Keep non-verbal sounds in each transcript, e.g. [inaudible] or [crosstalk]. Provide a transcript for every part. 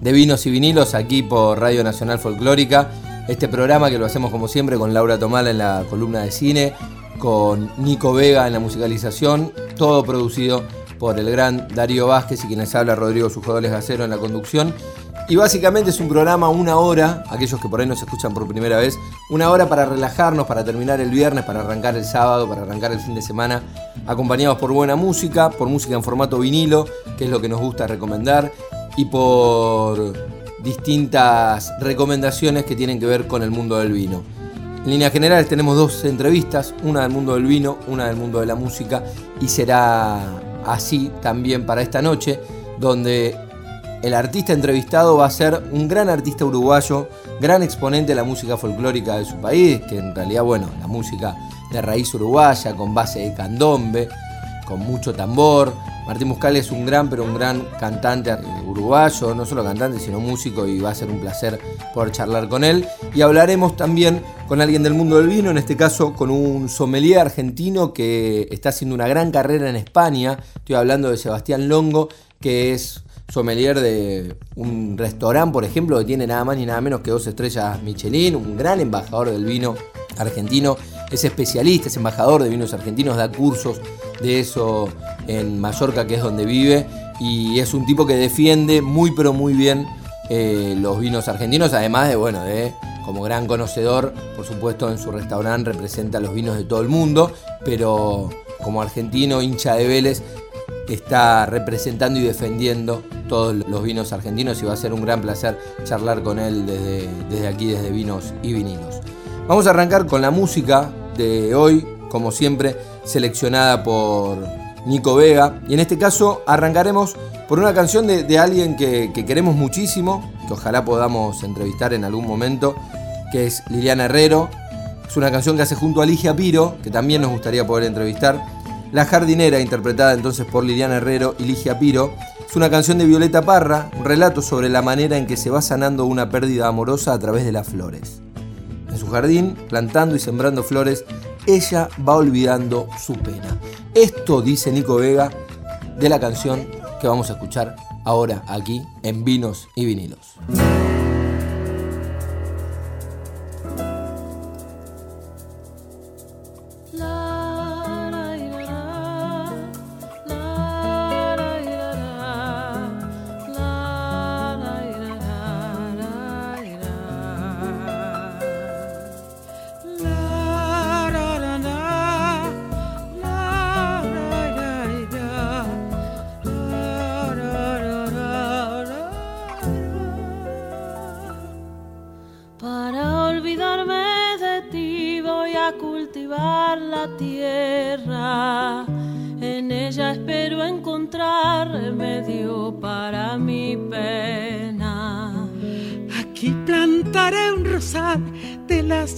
de Vinos y Vinilos aquí por Radio Nacional Folclórica. Este programa que lo hacemos como siempre con Laura Tomala en la columna de cine, con Nico Vega en la musicalización, todo producido por el gran Darío Vázquez y quienes habla Rodrigo Sujodoles Gacero en la conducción. Y básicamente es un programa, una hora, aquellos que por ahí nos escuchan por primera vez, una hora para relajarnos, para terminar el viernes, para arrancar el sábado, para arrancar el fin de semana, acompañados por buena música, por música en formato vinilo, que es lo que nos gusta recomendar, y por distintas recomendaciones que tienen que ver con el mundo del vino. En líneas generales tenemos dos entrevistas, una del mundo del vino, una del mundo de la música, y será así también para esta noche, donde el artista entrevistado va a ser un gran artista uruguayo, gran exponente de la música folclórica de su país, que en realidad, bueno, la música de raíz uruguaya, con base de candombe, con mucho tambor, Martín Muscal es un gran, pero un gran cantante uruguayo, no solo cantante, sino músico, y va a ser un placer poder charlar con él. Y hablaremos también con alguien del mundo del vino, en este caso con un sommelier argentino que está haciendo una gran carrera en España. Estoy hablando de Sebastián Longo, que es sommelier de un restaurante, por ejemplo, que tiene nada más ni nada menos que dos estrellas Michelin, un gran embajador del vino argentino, es especialista, es embajador de vinos argentinos, da cursos de eso en Mallorca, que es donde vive, y es un tipo que defiende muy pero muy bien eh, los vinos argentinos, además de, bueno, de como gran conocedor, por supuesto en su restaurante representa los vinos de todo el mundo, pero como argentino, hincha de Vélez, está representando y defendiendo todos los vinos argentinos y va a ser un gran placer charlar con él desde, desde aquí, desde Vinos y Vinilos. Vamos a arrancar con la música de hoy, como siempre, seleccionada por Nico Vega. Y en este caso arrancaremos por una canción de, alguien que, queremos muchísimo, que ojalá podamos entrevistar en algún momento, que es Liliana Herrero. Es una canción que hace junto a Ligia Piro, que también nos gustaría poder entrevistar. La jardinera, interpretada entonces por Liliana Herrero y Ligia Piro, es una canción de Violeta Parra, un relato sobre la manera en que se va sanando una pérdida amorosa a través de las flores. En su jardín, plantando y sembrando flores, ella va olvidando su pena. Esto dice Nico Vega de la canción que vamos a escuchar ahora aquí en Vinos y Vinilos.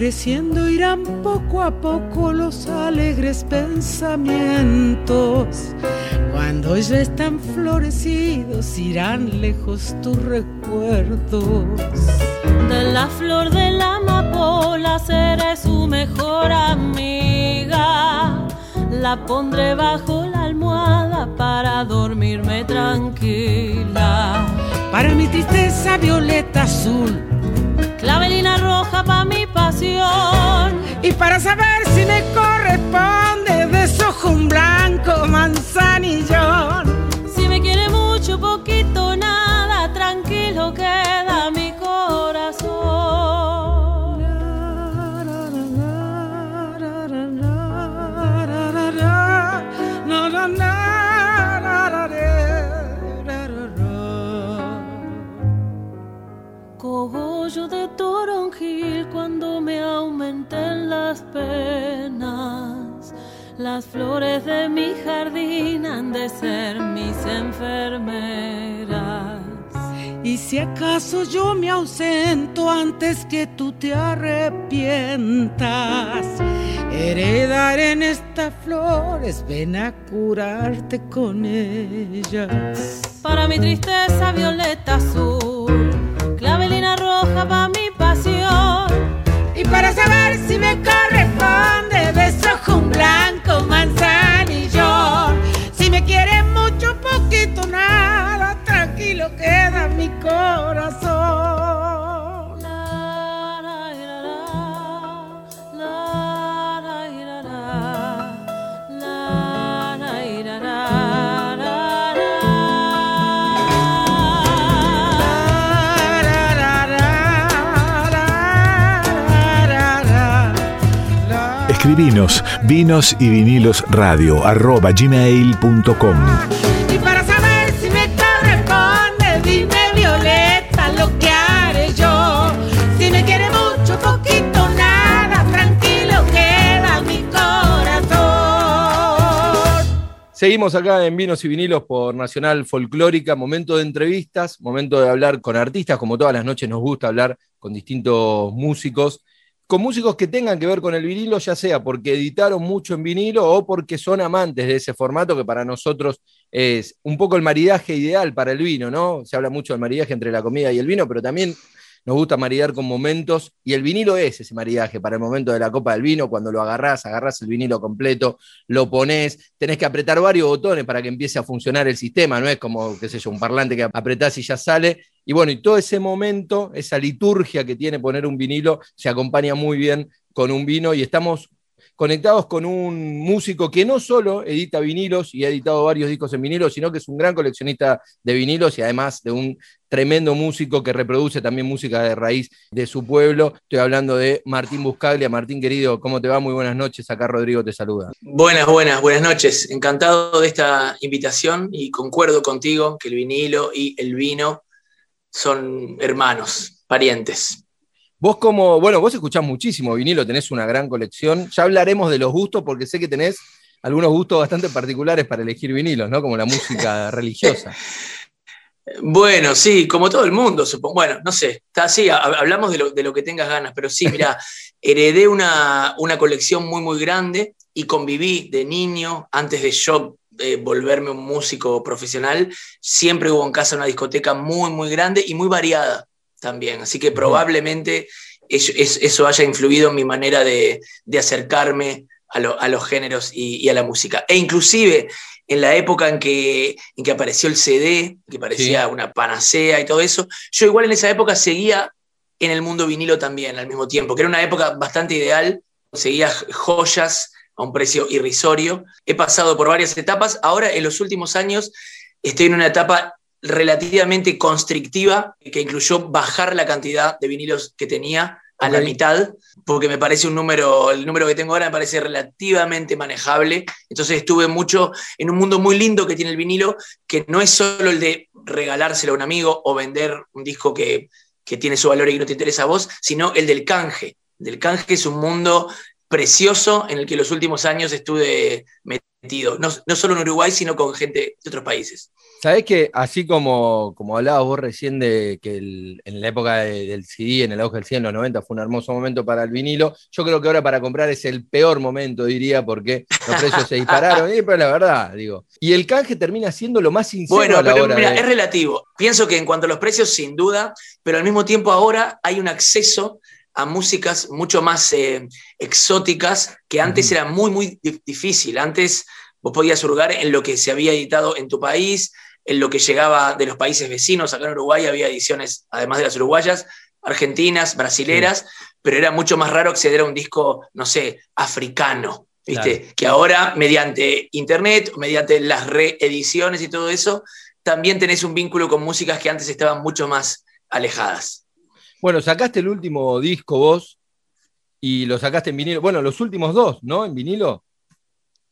Creciendo irán poco a poco los alegres pensamientos. Cuando ya están florecidos irán lejos tus recuerdos. De la flor de la amapola seré su mejor amiga. La pondré bajo la almohada para dormirme tranquila. Para mi tristeza violeta azul. Clavelina clavelina roja pa' mi pasión. Y para saber si me corresponde, desojo un blanco manzanillón. Si me quiere mucho, poquito, nada, tranquilo queda Cogollo de toronjil cuando me aumenten las penas. Las flores de mi jardín han de ser mis enfermeras. Y si acaso yo me ausento antes que tú te arrepientas, heredaré en estas flores, ven a curarte con ellas. Para mi tristeza violeta azul, clavelina roja pa' mi pasión. Y para saber si me corresponde, desojo un Escribinos vinos y vinilos radio arroba gmail.com. Y para saber si me corresponde, dime Violeta lo que haré yo. Si me quiere mucho, poquito, nada, tranquilo queda mi corazón. Seguimos acá en Vinos y Vinilos por Nacional Folclórica, momento de entrevistas, momento de hablar con artistas, como todas las noches nos gusta hablar con distintos músicos, con músicos que tengan que ver con el vinilo, ya sea porque editaron mucho en vinilo o porque son amantes de ese formato que para nosotros es un poco el maridaje ideal para el vino, ¿no? Se habla mucho del maridaje entre la comida y el vino, pero también nos gusta maridar con momentos, y el vinilo es ese maridaje para el momento de la copa del vino, cuando lo agarrás, agarrás el vinilo completo, lo pones, tenés que apretar varios botones para que empiece a funcionar el sistema, no es como, qué sé yo, un parlante que apretás y ya sale, y bueno, y todo ese momento, esa liturgia que tiene poner un vinilo, se acompaña muy bien con un vino, y estamos conectados con un músico que no solo edita vinilos y ha editado varios discos en vinilos, sino que es un gran coleccionista de vinilos y además de un tremendo músico que reproduce también música de raíz de su pueblo. Estoy hablando de Martín Buscaglia. Martín, querido, ¿cómo te va? Muy buenas noches. Acá Rodrigo te saluda. Buenas, buenas, buenas noches. Encantado de esta invitación y concuerdo contigo que el vinilo y el vino son hermanos, parientes. Vos como, bueno, vos escuchás muchísimo vinilo, tenés una gran colección. Ya hablaremos de los gustos porque sé que tenés algunos gustos bastante particulares para elegir vinilos, ¿no? Como la música [laughs] religiosa. Bueno, sí, como todo el mundo, supongo. Bueno, no sé, está así, hablamos de lo, de lo que tengas ganas, pero sí, mira, [laughs] heredé una, una, colección muy, muy grande y conviví de niño, antes de yo eh, volverme un músico profesional, siempre hubo en casa una discoteca muy, muy grande y muy variada también. Así que probablemente eso, eso haya influido en mi manera de, de acercarme a, lo, a, los géneros y, y, a la música. E inclusive en la época en que, en que apareció el CD, que parecía sí. una panacea y todo eso, yo igual en esa época seguía en el mundo vinilo también al mismo tiempo, que era una época bastante ideal, conseguía joyas a un precio irrisorio. He pasado por varias etapas, ahora en los últimos años estoy en una etapa relativamente constrictiva que incluyó bajar la cantidad de vinilos que tenía a okay. la mitad, porque me parece un número, el número que tengo ahora me parece relativamente manejable. Entonces estuve mucho en un mundo muy lindo que tiene el vinilo, que no es solo el de regalárselo a un amigo o vender un disco que, que tiene su valor y que no te interesa a vos, sino el del canje. El del canje es un mundo precioso en el que los últimos años estuve metido, no, no solo en Uruguay, sino con gente de otros países. Sabés que así como, como hablabas vos recién de que el, en la época de, del CD, en el auge del CD en los 90 fue un hermoso momento para el vinilo, yo creo que ahora para comprar es el peor momento, diría, porque los precios se dispararon, [laughs] y, pero la verdad, digo. Y el canje termina siendo lo más sincero bueno, a la pero hora mira, de... es relativo. Pienso que en cuanto a los precios, sin duda, pero al mismo tiempo ahora hay un acceso a músicas mucho más eh, exóticas que antes uh -huh. era muy, muy difícil. Antes vos podías hurgar en lo que se había editado en tu país, en lo que llegaba de los países vecinos. Acá en Uruguay había ediciones, además de las uruguayas, argentinas, brasileras, pero era mucho más raro acceder a un disco, no sé, africano. ¿Viste? Que ahora, mediante internet, mediante las reediciones y todo eso, también tenés un vínculo con músicas que antes estaban mucho más alejadas. Bueno, sacaste el último disco vos y lo sacaste en vinilo. Bueno, los últimos dos, ¿no? En vinilo.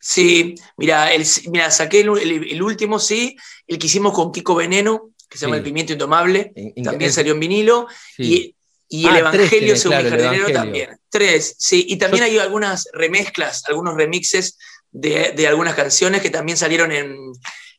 Sí, mira, el, mira saqué el, último, sí, el que hicimos con Kiko Veneno, que se llama El Pimiento Indomable, también salió en vinilo, y, el ah, Evangelio según mi jardinero también. Tres, sí, y también hay algunas remezclas, algunos remixes de, algunas canciones que también salieron en,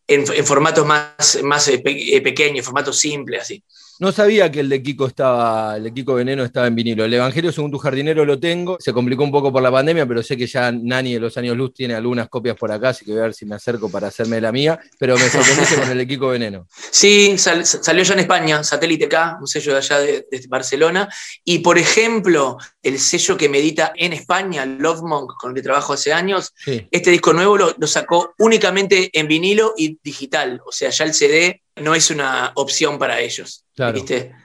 en, formatos más, más eh, eh, pequeños, formatos simples, así. No sabía que el de Kiko estaba, el de Kiko Veneno estaba en vinilo. El Evangelio, según tu jardinero, lo tengo. Se complicó un poco por la pandemia, pero sé que ya Nani de los años luz tiene algunas copias por acá, así que voy a ver si me acerco para hacerme la mía. Pero me sorprendiste con el de Kiko Veneno. Sí, salió ya en España, Satélite K, un sello de allá de, Barcelona. Y por ejemplo, el sello que medita en España, Love Monk, con el que trabajo hace años, este disco nuevo lo, lo sacó únicamente en vinilo y digital. O sea, ya el CD no es una opción para ellos.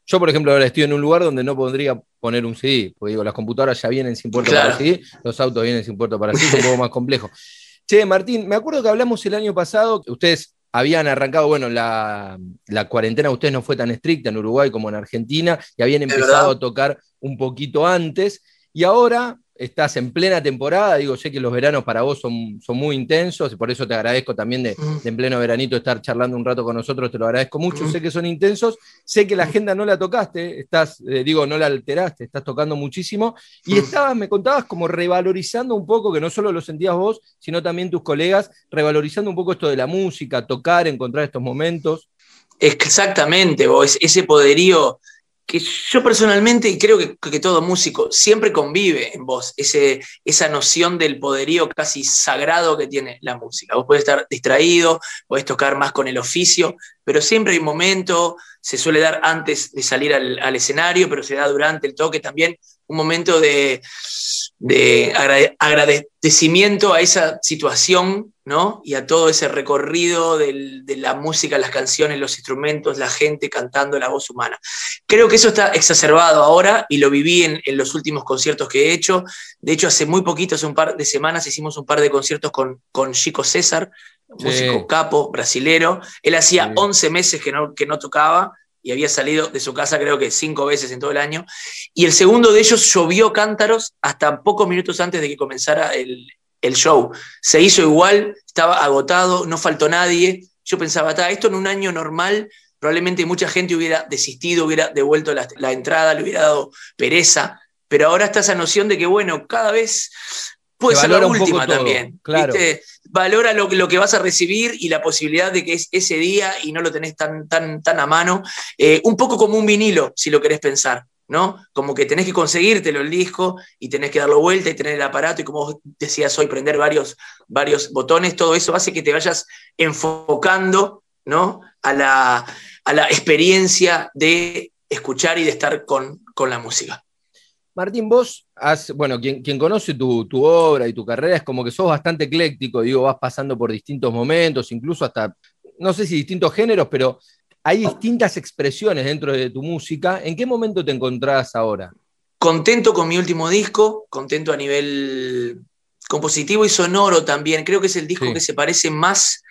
Yo, por ejemplo, ahora estoy en un lugar donde no podría poner un CD, porque digo, las computadoras ya vienen sin puerto para CD, los autos vienen sin puerto para CD, es un poco más complejo. [laughs] Che, Martín, me acuerdo que hablamos el año pasado, que ustedes habían arrancado, bueno, la, la cuarentena ustedes no fue tan estricta en Uruguay como en Argentina, y habían empezado a tocar un poquito antes, y ahora estás en plena temporada, digo, sé que los veranos para vos son, son muy intensos, y por eso te agradezco también de, en pleno veranito estar charlando un rato con nosotros, te lo agradezco mucho, sé que son intensos, sé que la agenda no la tocaste, estás, eh, digo, no la alteraste, estás tocando muchísimo, y estabas, me contabas como revalorizando un poco, que no solo lo sentías vos, sino también tus colegas, revalorizando un poco esto de la música, tocar, encontrar estos momentos. Exactamente, vos, ese poderío que yo personalmente, y creo que, todo músico, siempre convive en vos ese, esa noción del poderío casi sagrado que tiene la música. Vos podés estar distraído, podés tocar más con el oficio, pero siempre hay un momento, se suele dar antes de salir al, escenario, pero se da durante el toque también, un momento de, de agradecimiento a esa situación ¿no? Y a todo ese recorrido de la música, las canciones, los instrumentos, la gente cantando la voz humana. Creo que eso está exacerbado ahora y lo viví en, los últimos conciertos que he hecho. De hecho, hace muy poquito, hace un par de semanas, hicimos un par de conciertos con, con Chico César, músico capo, brasilero. Él hacía 11 meses que no, que no tocaba y había salido de su casa creo que cinco veces en todo el año. Y el segundo de ellos llovió cántaros hasta pocos minutos antes de que comenzara el, el show. Se hizo igual, estaba agotado, no faltó nadie. Yo pensaba, esto en un año normal, probablemente mucha gente hubiera desistido, hubiera devuelto la, entrada, le hubiera dado pereza, pero ahora está esa noción de que, bueno, cada vez puede ser la última también. Claro. Valora lo, lo, que vas a recibir y la posibilidad de que es ese día y no lo tenés tan, tan, tan a mano. Eh, un poco como un vinilo, si lo querés pensar. ¿no? Como que tenés que conseguírtelo el disco y tenés que darlo vuelta y tener el aparato y como vos decías hoy, prender varios, varios botones, todo eso hace que te vayas enfocando, ¿no? A la, experiencia de escuchar y de estar con, la música. Martín, vos, has, bueno, quien, quien conoce tu, tu, obra y tu carrera es como que sos bastante ecléctico, digo, vas pasando por distintos momentos, incluso hasta, no sé si distintos géneros, pero hay distintas expresiones dentro de tu música. ¿En qué momento te encontrás ahora? Contento con mi último disco, contento a nivel compositivo y sonoro también. Creo que es el disco que se parece más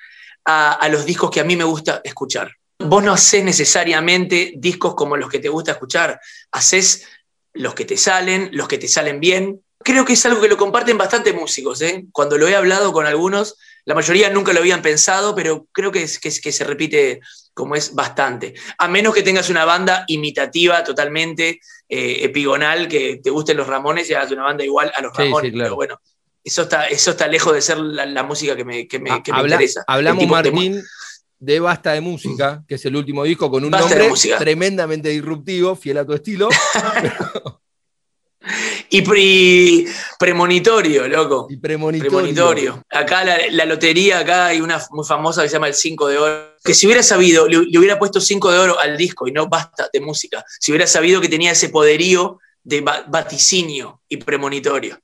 a, los discos que a mí me gusta escuchar. Vos no haces necesariamente discos como los que te gusta escuchar, haces los que te salen, los que te salen bien. Creo que es algo que lo comparten bastante músicos. ¿eh? Cuando lo he hablado con algunos, la mayoría nunca lo habían pensado, pero creo que, es, que, se repite como es bastante. A menos que tengas una banda imitativa totalmente eh, epigonal, que te gusten los Ramones y hagas una banda igual a los Ramones. Pero bueno, eso está, eso está lejos de ser la, música que me, que me, interesa. Hablamos, Martín, de... Basta de Música, que es el último disco con un nombre tremendamente disruptivo, fiel a tu estilo. [laughs] Y, premonitorio, loco. Y premonitorio. Acá la, lotería, acá hay una muy famosa que se llama el 5 de oro. Que si hubiera sabido, le, hubiera puesto 5 de oro al disco y no basta de música. Si hubiera sabido que tenía ese poderío de vaticinio y premonitorio.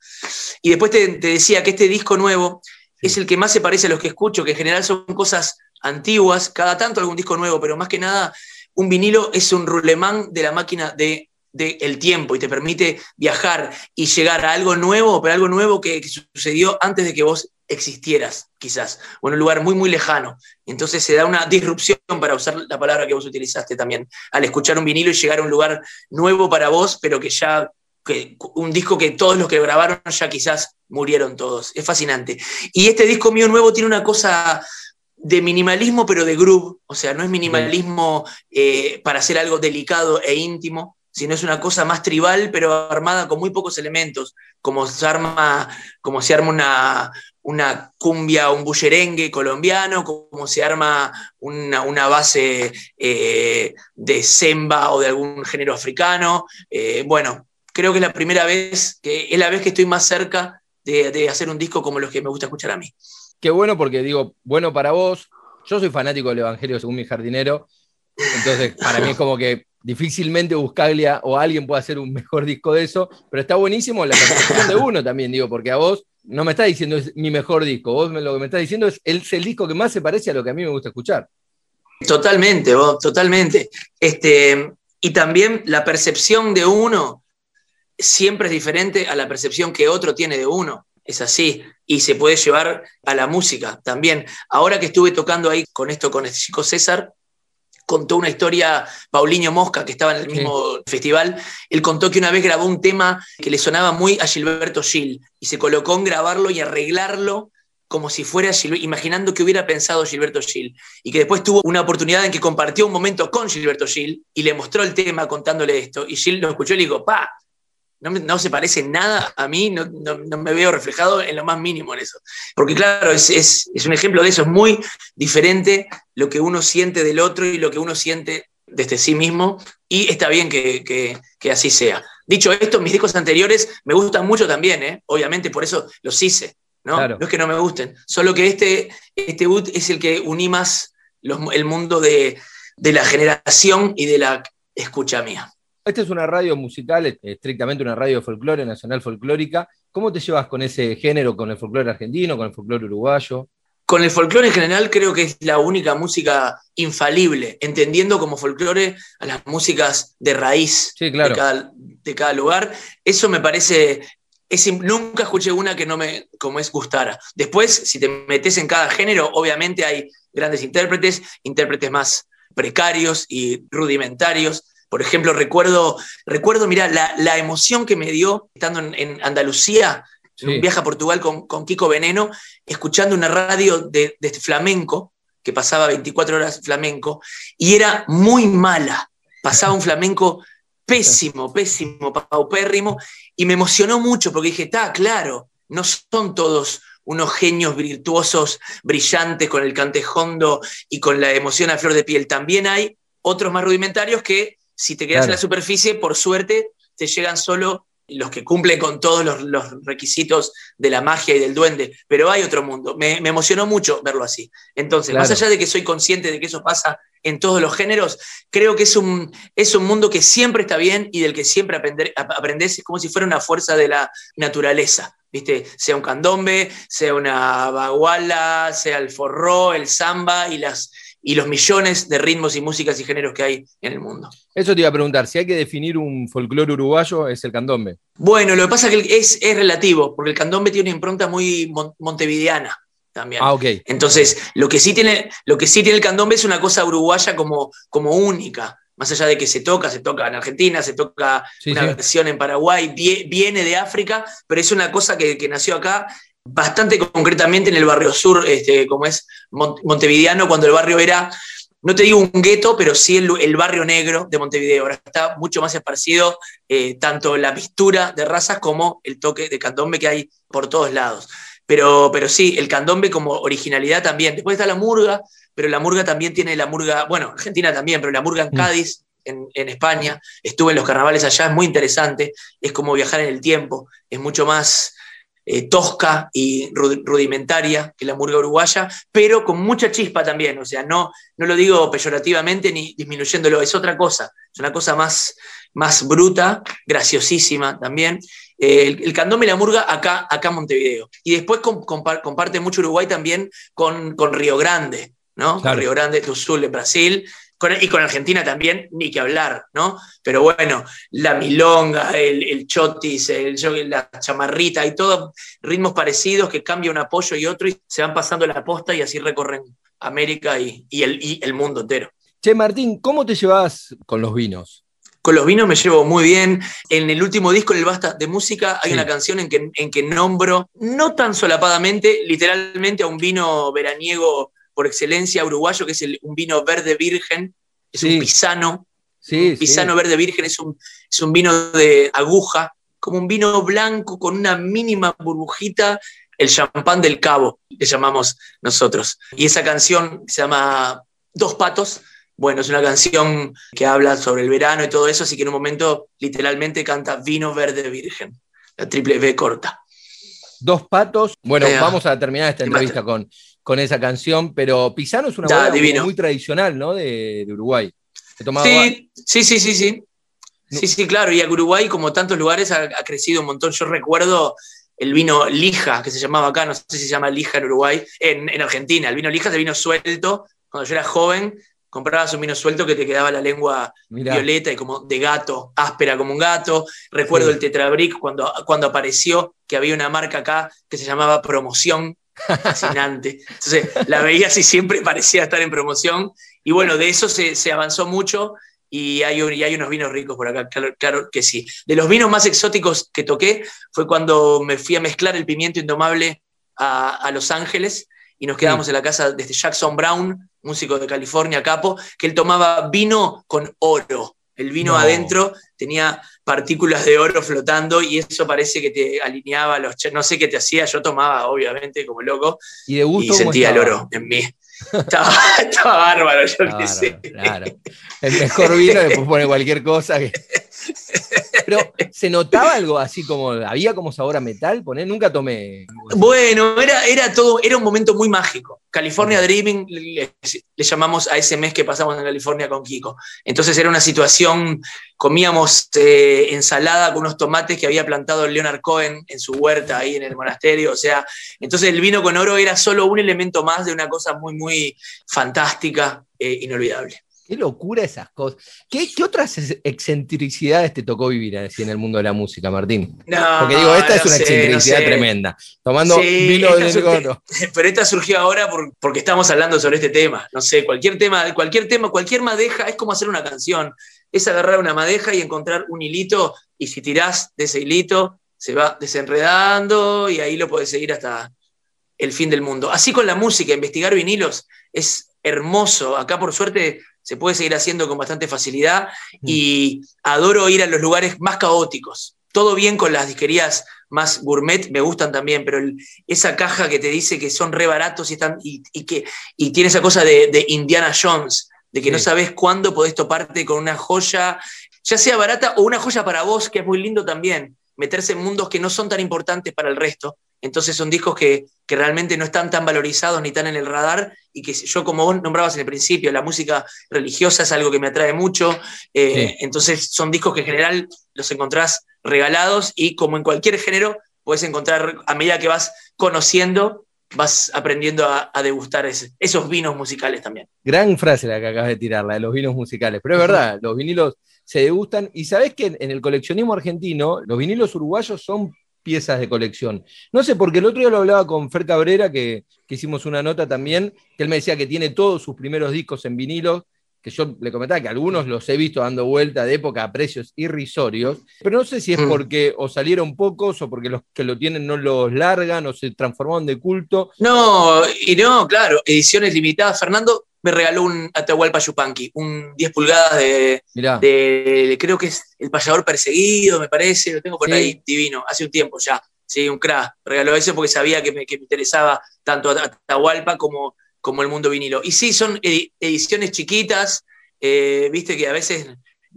Y después te, decía que este disco nuevo es el que más se parece a los que escucho, que en general son cosas antiguas, cada tanto algún disco nuevo, pero más que nada un vinilo es un rulemán de la máquina de del tiempo y te permite viajar y llegar a algo nuevo, pero algo nuevo que, que sucedió antes de que vos existieras, quizás, o en un lugar muy, muy lejano. Entonces se da una disrupción, para usar la palabra que vos utilizaste también, al escuchar un vinilo y llegar a un lugar nuevo para vos, pero que ya, que, un disco que todos los que grabaron ya quizás murieron todos. Es fascinante. Y este disco mío nuevo tiene una cosa de minimalismo, pero de groove, o sea, no es minimalismo eh, para hacer algo delicado e íntimo, sino es una cosa más tribal, pero armada con muy pocos elementos, como se arma, como se arma una, una cumbia, un bullerengue colombiano, como se arma una, base eh, de semba o de algún género africano. Eh, bueno, creo que es la primera vez, que es la vez que estoy más cerca de, hacer un disco como los que me gusta escuchar a mí. Qué bueno porque digo, bueno para vos, yo soy fanático del Evangelio según mi jardinero, entonces para mí es como que difícilmente Buscaglia o alguien puede hacer un mejor disco de eso, pero está buenísimo la percepción de uno también, digo, porque a vos no me está diciendo es mi mejor disco, vos lo que me estás diciendo es, es el disco que más se parece a lo que a mí me gusta escuchar. Totalmente, vos, totalmente. Este, y también la percepción de uno siempre es diferente a la percepción que otro tiene de uno. Es así. Y se puede llevar a la música también. Ahora que estuve tocando ahí con esto con el chico César, contó una historia, Paulinho Mosca, que estaba en el mismo festival, él contó que una vez grabó un tema que le sonaba muy a Gilberto Gil y se colocó en grabarlo y arreglarlo como si fuera imaginando que hubiera pensado Gilberto Gil. Y que después tuvo una oportunidad en que compartió un momento con Gilberto Gil y le mostró el tema contándole esto. Y Gil lo escuchó y le dijo, pa, no, se parece nada a mí, no, me veo reflejado en lo más mínimo en eso. Porque claro, es, un ejemplo de eso, es muy diferente lo que uno siente del otro y lo que uno siente desde sí mismo, y está bien que, así sea. Dicho esto, mis discos anteriores me gustan mucho también, ¿eh? obviamente por eso los hice, ¿no? No es que no me gusten, solo que este, este boot es el que uní más el mundo de, de la generación y de la escucha mía. Esta es una radio musical, estrictamente una radio de folclore, nacional folclórica. ¿Cómo te llevas con ese género, con el folclore argentino, con el folclore uruguayo? Con el folclore en general creo que es la única música infalible, entendiendo como folclore a las músicas de raíz de, cada, lugar. Eso me parece, nunca escuché una que no me, como es, gustara. Después, si te metes en cada género, obviamente hay grandes intérpretes, intérpretes más precarios y rudimentarios, por ejemplo, recuerdo, recuerdo mira, la, emoción que me dio estando en, Andalucía, en un viaje a Portugal con, Kiko Veneno, escuchando una radio de, flamenco, que pasaba 24 horas flamenco, y era muy mala. Pasaba un flamenco pésimo, pésimo, paupérrimo, y me emocionó mucho porque dije, está claro, no son todos unos genios virtuosos, brillantes, con el cantejondo y con la emoción a flor de piel. También hay otros más rudimentarios que si te quedas en la superficie, por suerte, te llegan solo los que cumplen con todos los, requisitos de la magia y del duende, pero hay otro mundo. Me, emocionó mucho verlo así. Entonces, más allá de que soy consciente de que eso pasa en todos los géneros, creo que es un, es un mundo que siempre está bien y del que siempre aprender, aprendes como si fuera una fuerza de la naturaleza. ¿Viste? Sea un candombe, sea una baguala, sea el forró, el samba y las y los millones de ritmos y músicas y géneros que hay en el mundo. Eso te iba a preguntar, si hay que definir un folclore uruguayo, es el candombe. Bueno, lo que pasa es que es, es relativo, porque el candombe tiene una impronta muy montevideana también. Ah, ok. Entonces, lo que sí tiene, lo que sí tiene el candombe es una cosa uruguaya como, como única. Más allá de que se toca, se toca en Argentina, se toca una versión en Paraguay, viene de África, pero es una cosa que, que nació acá bastante concretamente en el barrio sur, este, como es Montevideano, cuando el barrio era, no te digo un gueto, pero sí el, barrio negro de Montevideo. Ahora está mucho más esparcido eh, tanto la mistura de razas como el toque de candombe que hay por todos lados. Pero, pero sí, el candombe como originalidad también. Después está la murga, pero la murga también tiene la murga, bueno, Argentina también, pero la murga en mm. Cádiz, en, en, España. Estuve en los carnavales allá, es muy interesante. Es como viajar en el tiempo, es mucho más eh, tosca y rudimentaria que la murga uruguaya, pero con mucha chispa también, o sea, no, no lo digo peyorativamente ni disminuyéndolo, es otra cosa, es una cosa más, más bruta, graciosísima también. Eh, el, candombe y la murga acá, acá en Montevideo. Y después comparte mucho Uruguay también con, con Río Grande, ¿no? Río Grande do Sul, Brasil, y con Argentina también, ni que hablar, ¿no? Pero bueno, la milonga, el, chotis, el, la chamarrita, y todos ritmos parecidos que cambia un apoyo y otro y se van pasando la posta y así recorren América y, el, y el mundo entero. Che, Martín, ¿cómo te llevas con los vinos? Con los vinos me llevo muy bien. En el último disco, en el Basta de Música, hay una canción en que, en que nombro, no tan solapadamente, literalmente a un vino veraniego por excelencia uruguayo, que es un vino verde virgen, es un pisano. Sí, pisano verde virgen es un, es un vino de aguja, como un vino blanco con una mínima burbujita, el champán del cabo, le llamamos nosotros. Y esa canción se llama Dos Patos, bueno, es una canción que habla sobre el verano y todo eso, así que en un momento literalmente canta Vino Verde Virgen, la triple V corta. Dos patos. Bueno, vamos a terminar esta entrevista con, con esa canción, pero Pisano es una banda muy tradicional, ¿no? De, Uruguay. Sí, sí, sí, sí, sí. Sí, sí, claro. Y Uruguay, como tantos lugares, ha, crecido un montón. Yo recuerdo el vino lija, que se llamaba acá, no sé si se llama lija en Uruguay, en, en Argentina. El vino lija es el vino suelto. Cuando yo era joven, comprabas un vino suelto que te quedaba la lengua violeta y como de gato, áspera como un gato. Recuerdo el Tetrabric cuando, cuando apareció que había una marca acá que se llamaba Promoción, fascinante. Entonces la veías y siempre parecía estar en promoción. Y bueno, de eso se, avanzó mucho y hay, y hay, unos vinos ricos por acá, claro, que sí. De los vinos más exóticos que toqué fue cuando me fui a mezclar el pimiento indomable a, a Los Ángeles y nos quedamos en la casa de Jackson Brown, músico de California, capo, que él tomaba vino con oro. El vino adentro tenía partículas de oro flotando y eso parece que te alineaba los... No sé qué te hacía, yo tomaba obviamente como loco y, de gusto, y sentía el oro en mí. [laughs] Estaba, bárbaro, yo qué sé. Claro. El mejor vino después pone cualquier cosa. [laughs] Pero se notaba algo así como, había como sabor a metal, poner, nunca tomé. Bueno, era, era todo, era un momento muy mágico. California Dreaming le, llamamos a ese mes que pasamos en California con Kiko. Entonces era una situación, comíamos eh, ensalada con unos tomates que había plantado Leonard Cohen en su huerta ahí en el monasterio. O sea, entonces el vino con oro era solo un elemento más de una cosa muy, muy fantástica, e inolvidable. Qué locura esas cosas. ¿Qué, otras excentricidades te tocó vivir así en el mundo de la música, Martín? Porque digo, esta es una excentricidad tremenda. Tomando vino de oro. [laughs] Pero esta surgió ahora porque estamos hablando sobre este tema. No sé, cualquier tema, cualquier tema, cualquier madeja es como hacer una canción. Es agarrar una madeja y encontrar un hilito, y si tirás de ese hilito, se va desenredando y ahí lo puedes seguir hasta el fin del mundo. Así con la música, investigar vinilos es hermoso. Acá, por suerte, se puede seguir haciendo con bastante facilidad mm. y adoro ir a los lugares más caóticos. Todo bien con las disquerías más gourmet, me gustan también, pero esa caja que te dice que son re baratos y, están, y, que, y tiene esa cosa de, Indiana Jones, de que no sabes cuándo podés toparte con una joya, ya sea barata o una joya para vos, que es muy lindo también, meterse en mundos que no son tan importantes para el resto, entonces son discos que, realmente no están tan valorizados ni tan en el radar y que yo, como vos nombrabas en el principio, la música religiosa es algo que me atrae mucho. Eh, entonces son discos que en general los encontrás regalados y como en cualquier género, puedes encontrar, a medida que vas conociendo, vas aprendiendo a, degustar esos vinos musicales también. Gran frase la que acabas de tirar, la de los vinos musicales. Pero es verdad, los vinilos se degustan. Y sabés que en el coleccionismo argentino, los vinilos uruguayos son piezas de colección. No sé, porque el otro día lo hablaba con Fer Cabrera, que, hicimos una nota también, que él me decía que tiene todos sus primeros discos en vinilo, que yo le comentaba que algunos los he visto dando vuelta de época a precios irrisorios, pero no sé si es mm. porque o salieron pocos o porque los que lo tienen no los largan o se transformaron de culto. No, y no, claro, ediciones limitadas. Fernando, me regaló un Atahualpa Yupanqui, un 10 pulgadas de, creo que es el payador perseguido, me parece, lo tengo por ahí, divino, hace un tiempo ya, sí, un crack, regaló ese porque sabía que me, interesaba tanto Atahualpa como, como el mundo vinilo. Y sí, son ediciones chiquitas, eh, viste que a veces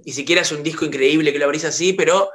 ni siquiera es un disco increíble que lo abrís así, pero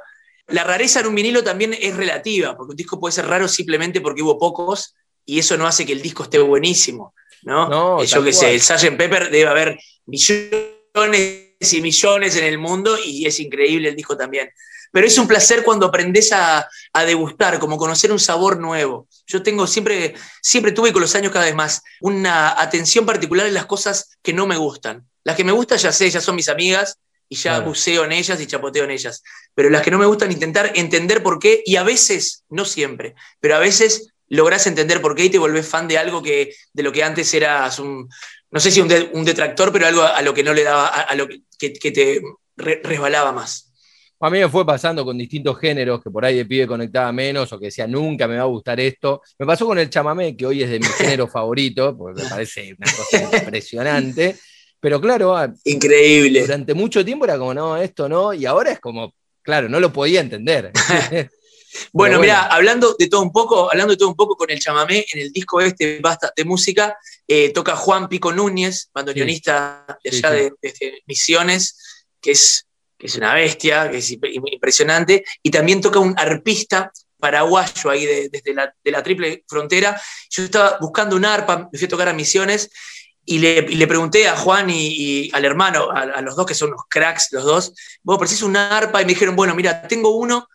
la rareza en un vinilo también es relativa, porque un disco puede ser raro simplemente porque hubo pocos y eso no hace que el disco esté buenísimo. ¿No? Eh, yo qué sé, el Sgt. Pepper debe haber millones y millones en el mundo y es increíble el disco también. Pero es un placer cuando aprendes a, degustar, como conocer un sabor nuevo. Yo tengo siempre, siempre tuve con los años cada vez más una atención particular en las cosas que no me gustan. Las que me gustan ya sé, ya son mis amigas y ya Claro. buceo en ellas y chapoteo en ellas. Pero las que no me gustan, intentar entender por qué y a veces, no siempre, pero a veces lográs entender por qué y te volvés fan de algo que de lo que antes eras un, no sé si un, de- un detractor, pero algo a, a lo que no le daba, a, a lo que, que te re- resbalaba más. A mí me fue pasando con distintos géneros, que por ahí de pibe conectaba menos, o que decía nunca me va a gustar esto. Me pasó con el chamamé, que hoy es de mi [laughs] género favorito, porque me parece una cosa impresionante. Pero claro, a- Increíble. durante mucho tiempo era como, no, esto no, y ahora es como, claro, no lo podía entender. [laughs] Bueno, mira, hablando de todo un poco, hablando de todo un poco con el chamamé, en el disco este Basta de música, eh, toca Juan Pico Núñez, bandoneonista de Sí, allá sí. De, de Misiones, que es, que es una bestia, que es imp- impresionante, y también toca un arpista paraguayo ahí de- desde la, de la triple frontera. Yo estaba buscando un arpa, me fui a tocar a Misiones, y le, y le pregunté a Juan y, y al hermano, a, a los dos que son unos cracks, los dos, vos preciso un arpa, y me dijeron, bueno, mira, tengo uno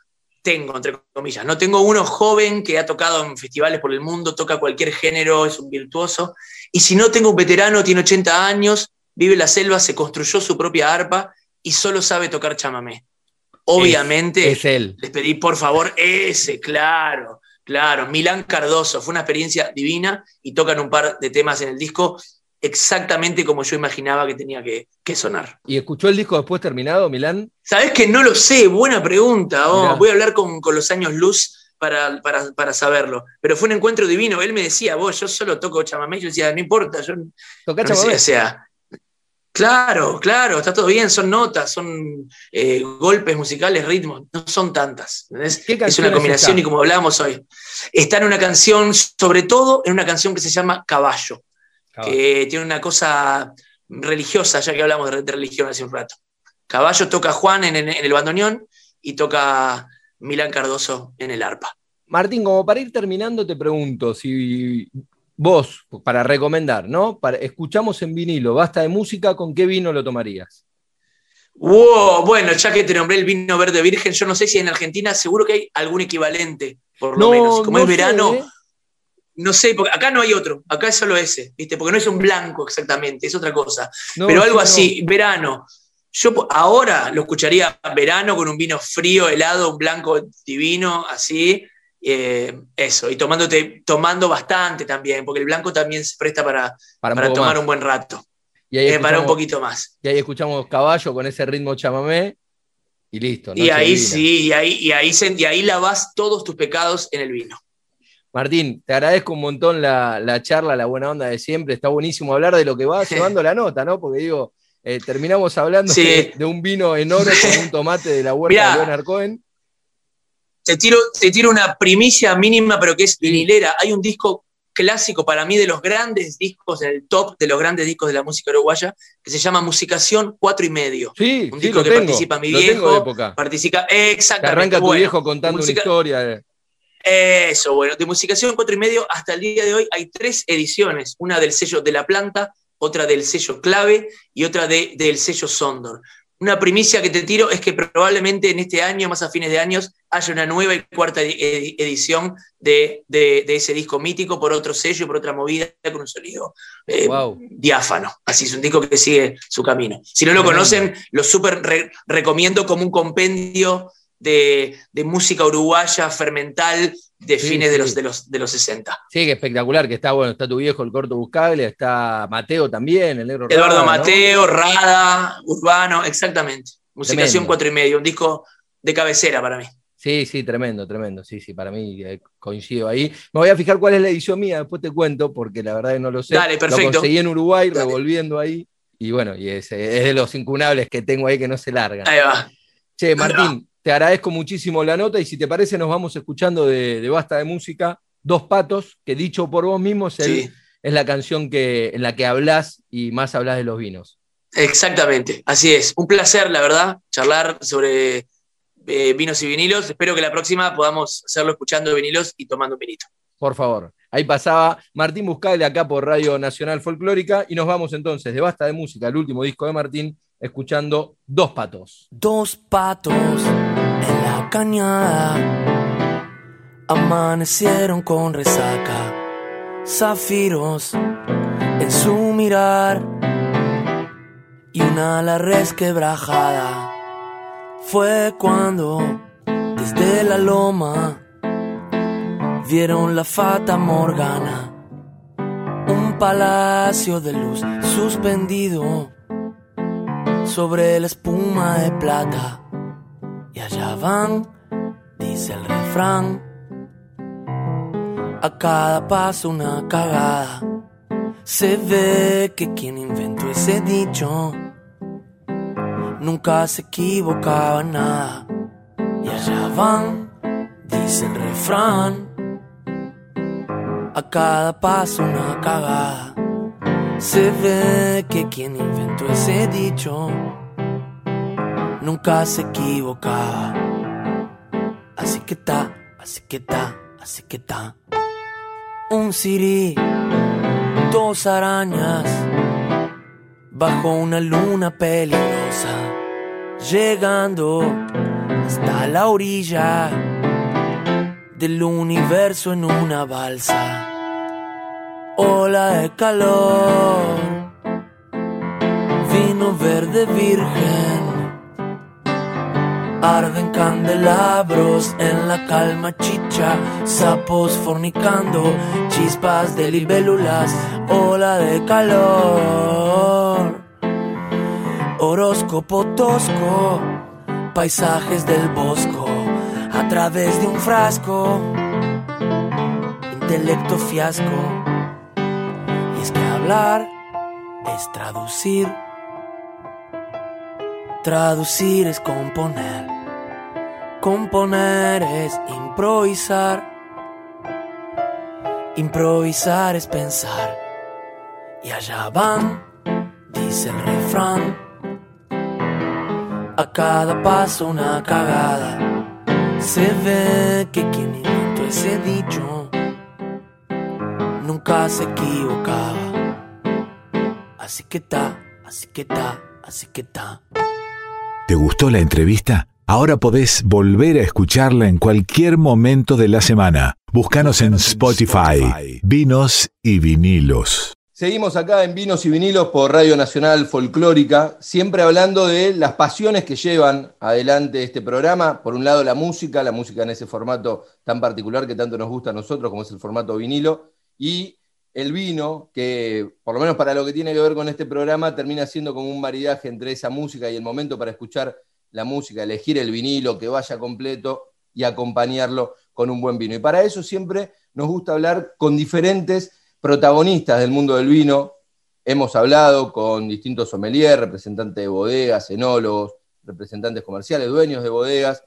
tengo, entre comillas. No tengo uno joven que ha tocado en festivales por el mundo, toca cualquier género, es un virtuoso. Y si no, tengo un veterano, tiene 80 años, vive en la selva, se construyó su propia arpa y solo sabe tocar chamamé. Obviamente, es él. les pedí por favor ese, claro, claro. Milán Cardoso, fue una experiencia divina y tocan un par de temas en el disco exactamente como yo imaginaba que tenía que, que sonar. ¿Y escuchó el disco después terminado, Milán? Sabes que no lo sé, buena pregunta. oh, voy a hablar con, con los años luz para, para, para saberlo. Pero fue un encuentro divino. Él me decía, vos, yo solo toco chamamé. Yo decía, no importa, yo no ¿Tocá sé, chamamé? o sea. Claro, claro, está todo bien, son notas, son eh, golpes musicales, ritmos, no son tantas. ¿entendés? ¿Qué Es una combinación está? y como hablábamos hoy, está en una canción, sobre todo en una canción que se llama Caballo que tiene una cosa religiosa, ya que hablamos de, de religión hace un rato. Caballo toca Juan en, en- en el bandoneón y toca Milán Cardoso en el arpa. Martín, como para ir terminando, te pregunto si vos, para recomendar, ¿no? Para, escuchamos en vinilo, basta de música, ¿con qué vino lo tomarías? Wow, bueno, ya que te nombré el vino verde virgen, yo no sé si en Argentina seguro que hay algún equivalente, por lo menos. Como es sé, verano, ¿eh? No sé, porque acá no hay otro, acá es solo ese, ¿viste? Porque no es un blanco exactamente, es otra cosa. No, pero algo no. así, verano. Yo ahora lo escucharía verano con un vino frío, helado, un blanco divino, así. eh, eso, y tomándote, tomando bastante también, porque el blanco también se presta para, Para, un para poco tomar más. un buen rato, Y ahí, eh, para un poquito más. y ahí escuchamos caballo con ese ritmo chamamé y listo. Y ahí divina. sí, y ahí, y, ahí y ahí lavas todos tus pecados en el vino. Martín, te agradezco un montón la, la charla, la buena onda de siempre. Está buenísimo hablar de lo que va [laughs] llevando la nota, ¿no? Porque digo, eh, terminamos hablando Sí. de, de un vino en oro con un tomate de la huerta Mirá. de Leonard Cohen. Te tiro, te tiro una primicia mínima, pero que es vinilera. Hay un disco clásico para mí de los grandes discos, en el top de los grandes discos de la música uruguaya, que se llama Musicación Cuatro y Medio. Sí, Un sí, disco que tengo. participa mi lo tengo viejo, de época. Participa, Que exactamente. arranca tu bueno. viejo contando música- una historia. Eso, bueno, de Musicación Cuatro y Medio hasta el día de hoy hay tres ediciones, una del sello de la planta, otra del sello clave y otra de- del sello Sondor. Una primicia que te tiro es que probablemente en este año, más a fines de años, haya una nueva y cuarta edi- edi- edición de, de- de ese disco mítico por otro sello, por otra movida, con un sonido eh, Wow. diáfano. Así es un disco que sigue su camino. Si no lo conocen, lo súper re- recomiendo como un compendio de, de música uruguaya fermental de Sí, fines De, los, de, los, de los 60. Sí, que espectacular, que está bueno, está tu viejo, el corto buscable, está Mateo también, el negro Eduardo Rada, ¿no? Mateo, Rada, Urbano, exactamente. Musicación cuatro y medio, un disco de cabecera para mí. Sí, sí, tremendo, tremendo. Sí, sí, para mí eh, coincido ahí. Me voy a fijar cuál es la edición mía, después te cuento, porque la verdad que no lo sé. Dale, perfecto. Lo conseguí en Uruguay, Dale. revolviendo ahí. Y bueno, y es, es de los incunables que tengo ahí que no se largan. Ahí va. Che, Martín, te agradezco muchísimo la nota y si te parece nos vamos escuchando de, de Basta de Música, Dos Patos, que dicho por vos mismo es, el- Sí, es la canción que, en la que hablas y más hablas de los vinos. exactamente. Así es. Un placer, la verdad, charlar sobre eh, vinos y vinilos. Espero que la próxima podamos hacerlo escuchando vinilos y tomando un vinito. Por favor. Ahí pasaba Martín Buscale acá por Radio Nacional Folclórica y nos vamos entonces de Basta de Música, el último disco de Martín, escuchando Dos Patos. Dos patos en la cañada amanecieron con resaca, zafiros en su mirar. y una ala resquebrajada. Fue cuando desde la loma vieron la fata morgana, un palacio de luz suspendido sobre la espuma de plata. Y allá van, dice el refrán, a cada paso una cagada. Se ve que quien inventó ese dicho nunca se equivocaba nada. Y allá van, dice el refrán, a cada paso una cagada. Se ve que quien inventó ese dicho nunca se equivocaba. Así que ta, así que ta, así que ta. Un siri, dos arañas, bajo una luna peligrosa, llegando hasta la orilla del universo en una balsa. Ola de calor, vino verde virgen. Arden candelabros en la calma chicha, sapos fornicando, chispas de libélulas, ola de calor. Horóscopo tosco, paisajes del bosco, a través de un frasco, intelecto fiasco. Hablar es traducir, traducir es componer, componer es improvisar, improvisar es pensar. Y allá van, dice el refrán a cada paso una cagada. Se ve que quien inventó ese dicho nunca se equivocaba. Así que ta, así que ta, así que ta. ¿Te gustó la entrevista? Ahora podés volver a escucharla en cualquier momento de la semana. Búscanos en Spotify, Vinos y Vinilos. Seguimos acá en Vinos y Vinilos por Radio Nacional Folclórica, siempre hablando de las pasiones que llevan adelante este programa. Por un lado la música, la música en ese formato tan particular que tanto nos gusta a nosotros, como es el formato vinilo, y el vino, que por lo menos para lo que tiene que ver con este programa, termina siendo como un maridaje entre esa música y el momento para escuchar la música, elegir el vinilo, que vaya completo y acompañarlo con un buen vino. Y para eso siempre nos gusta hablar con diferentes protagonistas del mundo del vino. Hemos hablado con distintos sommeliers, representantes de bodegas, enólogos, representantes comerciales, dueños de bodegas.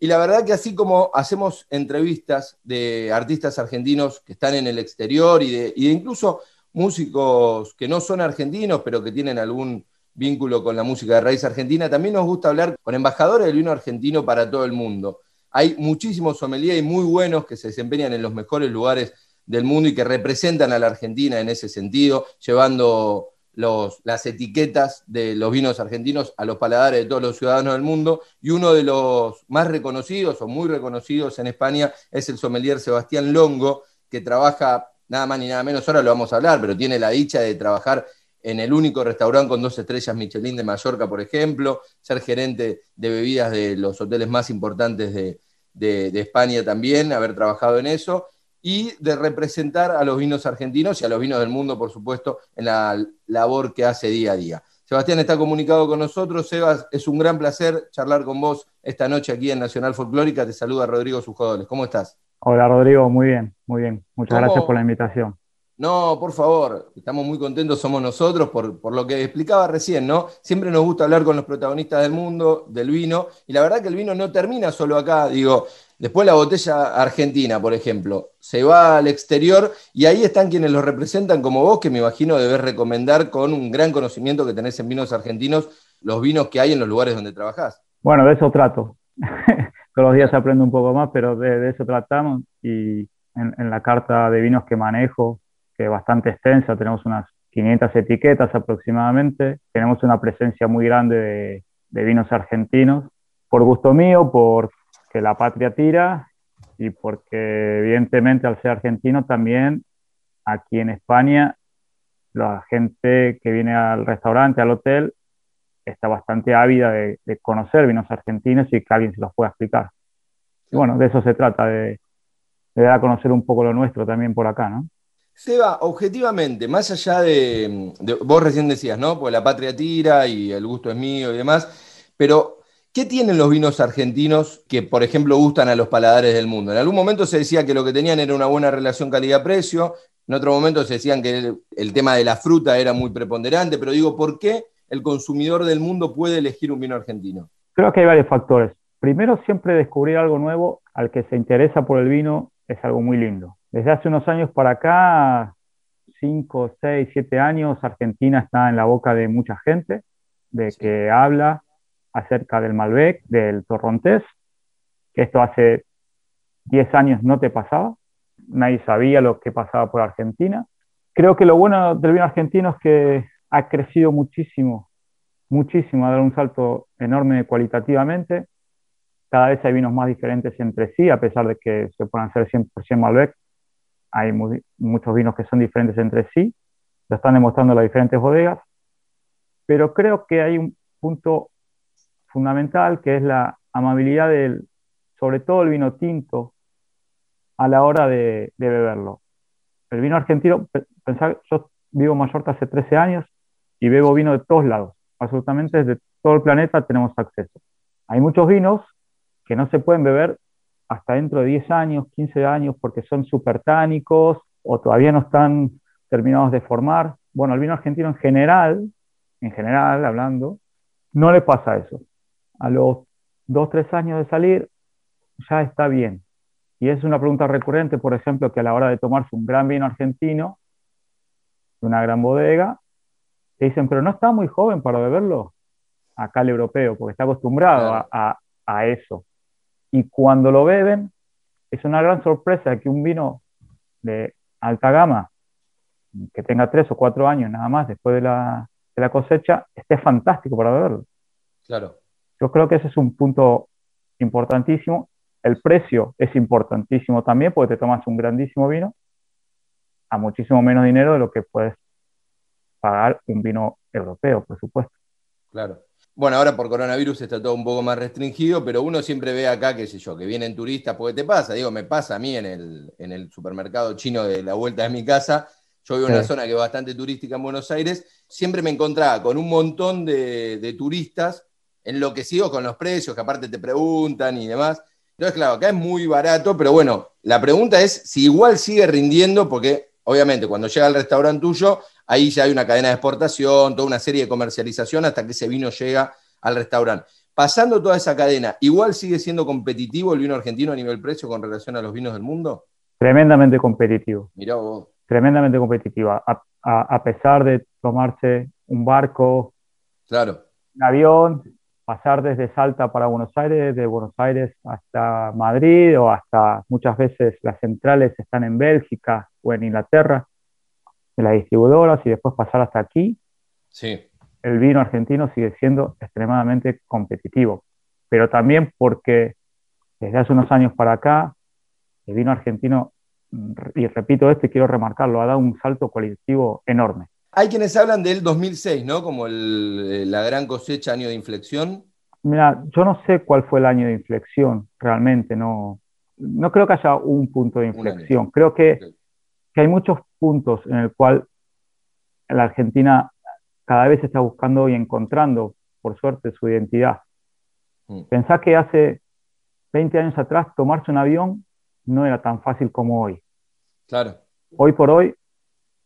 Y la verdad que así como hacemos entrevistas de artistas argentinos que están en el exterior y de, incluso músicos que no son argentinos, pero que tienen algún vínculo con la música de raíz argentina, también nos gusta hablar con embajadores del vino argentino para todo el mundo. Hay muchísimos sommeliers y muy buenos que se desempeñan en los mejores lugares del mundo y que representan a la Argentina en ese sentido, llevando las etiquetas de los vinos argentinos a los paladares de todos los ciudadanos del mundo. Y uno de los más reconocidos o muy reconocidos en España es el sommelier Sebastián Longo, que trabaja nada más ni nada menos, ahora lo vamos a hablar, pero tiene la dicha de trabajar en el único restaurante con dos estrellas Michelin de Mallorca, por ejemplo, ser gerente de bebidas de los hoteles más importantes de España también, haber trabajado en eso, y de representar a los vinos argentinos y a los vinos del mundo, por supuesto, en la labor que hace día a día. Sebastián está comunicado con nosotros. Sebas, es un gran placer charlar con vos esta noche aquí en Nacional Folclórica. Te saluda Rodrigo Sujodoles. ¿Cómo estás? Hola Rodrigo, muy bien, muy bien. Muchas ¿Cómo? gracias por la invitación. No, por favor, estamos muy contentos, somos nosotros, por, por, lo que explicaba recién, ¿no? Siempre nos gusta hablar con los protagonistas del mundo, del vino, y la verdad que el vino no termina solo acá, digo, después la botella argentina, por ejemplo, se va al exterior y ahí están quienes los representan como vos, que me imagino debes recomendar con un gran conocimiento que tenés en vinos argentinos, los vinos que hay en los lugares donde trabajás. Bueno, de eso trato. [laughs] Todos los días aprendo un poco más, pero de, eso tratamos y en, en la carta de vinos que manejo, que es bastante extensa, tenemos unas 500 etiquetas aproximadamente, tenemos una presencia muy grande de, de, vinos argentinos, por gusto mío, por que la patria tira y porque evidentemente al ser argentino también aquí en España la gente que viene al restaurante, al hotel, está bastante ávida de, conocer vinos argentinos y que alguien se los pueda explicar. Y bueno, de eso se trata, de, de dar a conocer un poco lo nuestro también por acá, ¿no? Seba, objetivamente, más allá de, vos recién decías, ¿no? Pues la patria tira y el gusto es mío y demás, pero ¿qué tienen los vinos argentinos que, por ejemplo, gustan a los paladares del mundo? En algún momento se decía que lo que tenían era una buena relación calidad-precio, en otro momento se decían que el, tema de la fruta era muy preponderante, pero digo, ¿por qué el consumidor del mundo puede elegir un vino argentino? Creo que hay varios factores. Primero, siempre descubrir algo nuevo al que se interesa por el vino es algo muy lindo desde hace unos años para acá, 5, 6, 7 años, Argentina está en la boca de mucha gente, de que habla acerca del Malbec, del Torrontés, que esto hace 10 años no te pasaba, nadie sabía lo que pasaba por Argentina. Creo que lo bueno del vino argentino es que ha crecido muchísimo, muchísimo, ha dado un salto enorme cualitativamente. Cada vez hay vinos más diferentes entre sí, a pesar de que se puedan hacer 100% Malbec hay muchos vinos que son diferentes entre sí, lo están demostrando las diferentes bodegas, pero creo que hay un punto fundamental que es la amabilidad del, sobre todo el vino tinto, a la hora de, beberlo. El vino argentino, pensar, yo vivo en Mallorca hace 13 años y bebo vino de todos lados, absolutamente desde todo el planeta tenemos acceso. Hay muchos vinos que no se pueden beber hasta dentro de 10 años, 15 años, porque son supertánicos o todavía no están terminados de formar. Bueno, al vino argentino en general, en general hablando, no le pasa eso. A los 2, 3 años de salir, ya está bien. Y es una pregunta recurrente, por ejemplo, que a la hora de tomarse un gran vino argentino, de una gran bodega, te dicen, pero no está muy joven para beberlo. Acá el europeo, porque está acostumbrado a, a eso y cuando lo beben, es una gran sorpresa que un vino de alta gama, que tenga tres o cuatro años nada más después de la, de la cosecha, esté fantástico para beberlo. Claro. Yo creo que ese es un punto importantísimo. El precio es importantísimo también porque te tomas un grandísimo vino a muchísimo menos dinero de lo que puedes pagar un vino europeo, por supuesto. Claro. Bueno, ahora por coronavirus está todo un poco más restringido, pero uno siempre ve acá, qué sé yo, que vienen turistas, porque te pasa, digo, me pasa a mí en el, en el supermercado chino de la vuelta de mi casa, yo vivo en una zona que es bastante turística en Buenos Aires, siempre me encontraba con un montón de, de turistas enloquecidos con los precios, que aparte te preguntan y demás. Entonces, claro, acá es muy barato, pero bueno, la pregunta es si igual sigue rindiendo, porque obviamente cuando llega al restaurante tuyo ahí ya hay una cadena de exportación, toda una serie de comercialización hasta que ese vino llega al restaurante. Pasando toda esa cadena, ¿igual sigue siendo competitivo el vino argentino a nivel precio con relación a los vinos del mundo? Tremendamente competitivo. Mirá vos. Tremendamente competitivo. A, pesar de tomarse un barco, claro. un avión, pasar desde Salta para Buenos Aires, de Buenos Aires hasta Madrid o hasta muchas veces las centrales están en Bélgica o en Inglaterra de las distribuidoras y después pasar hasta aquí, sí. el vino argentino sigue siendo extremadamente competitivo. Pero también porque desde hace unos años para acá, el vino argentino, y repito esto y quiero remarcarlo, ha dado un salto cualitativo enorme. Hay quienes hablan del 2006, ¿no? Como la gran cosecha, año de inflexión. Mira, yo no sé cuál fue el año de inflexión, realmente, no, no creo que haya un punto de inflexión. Creo que que hay muchos puntos en el cual la Argentina cada vez está buscando y encontrando, por suerte, su identidad. Mm. Pensá que hace 20 años atrás tomarse un avión no era tan fácil como hoy. Claro. Hoy por hoy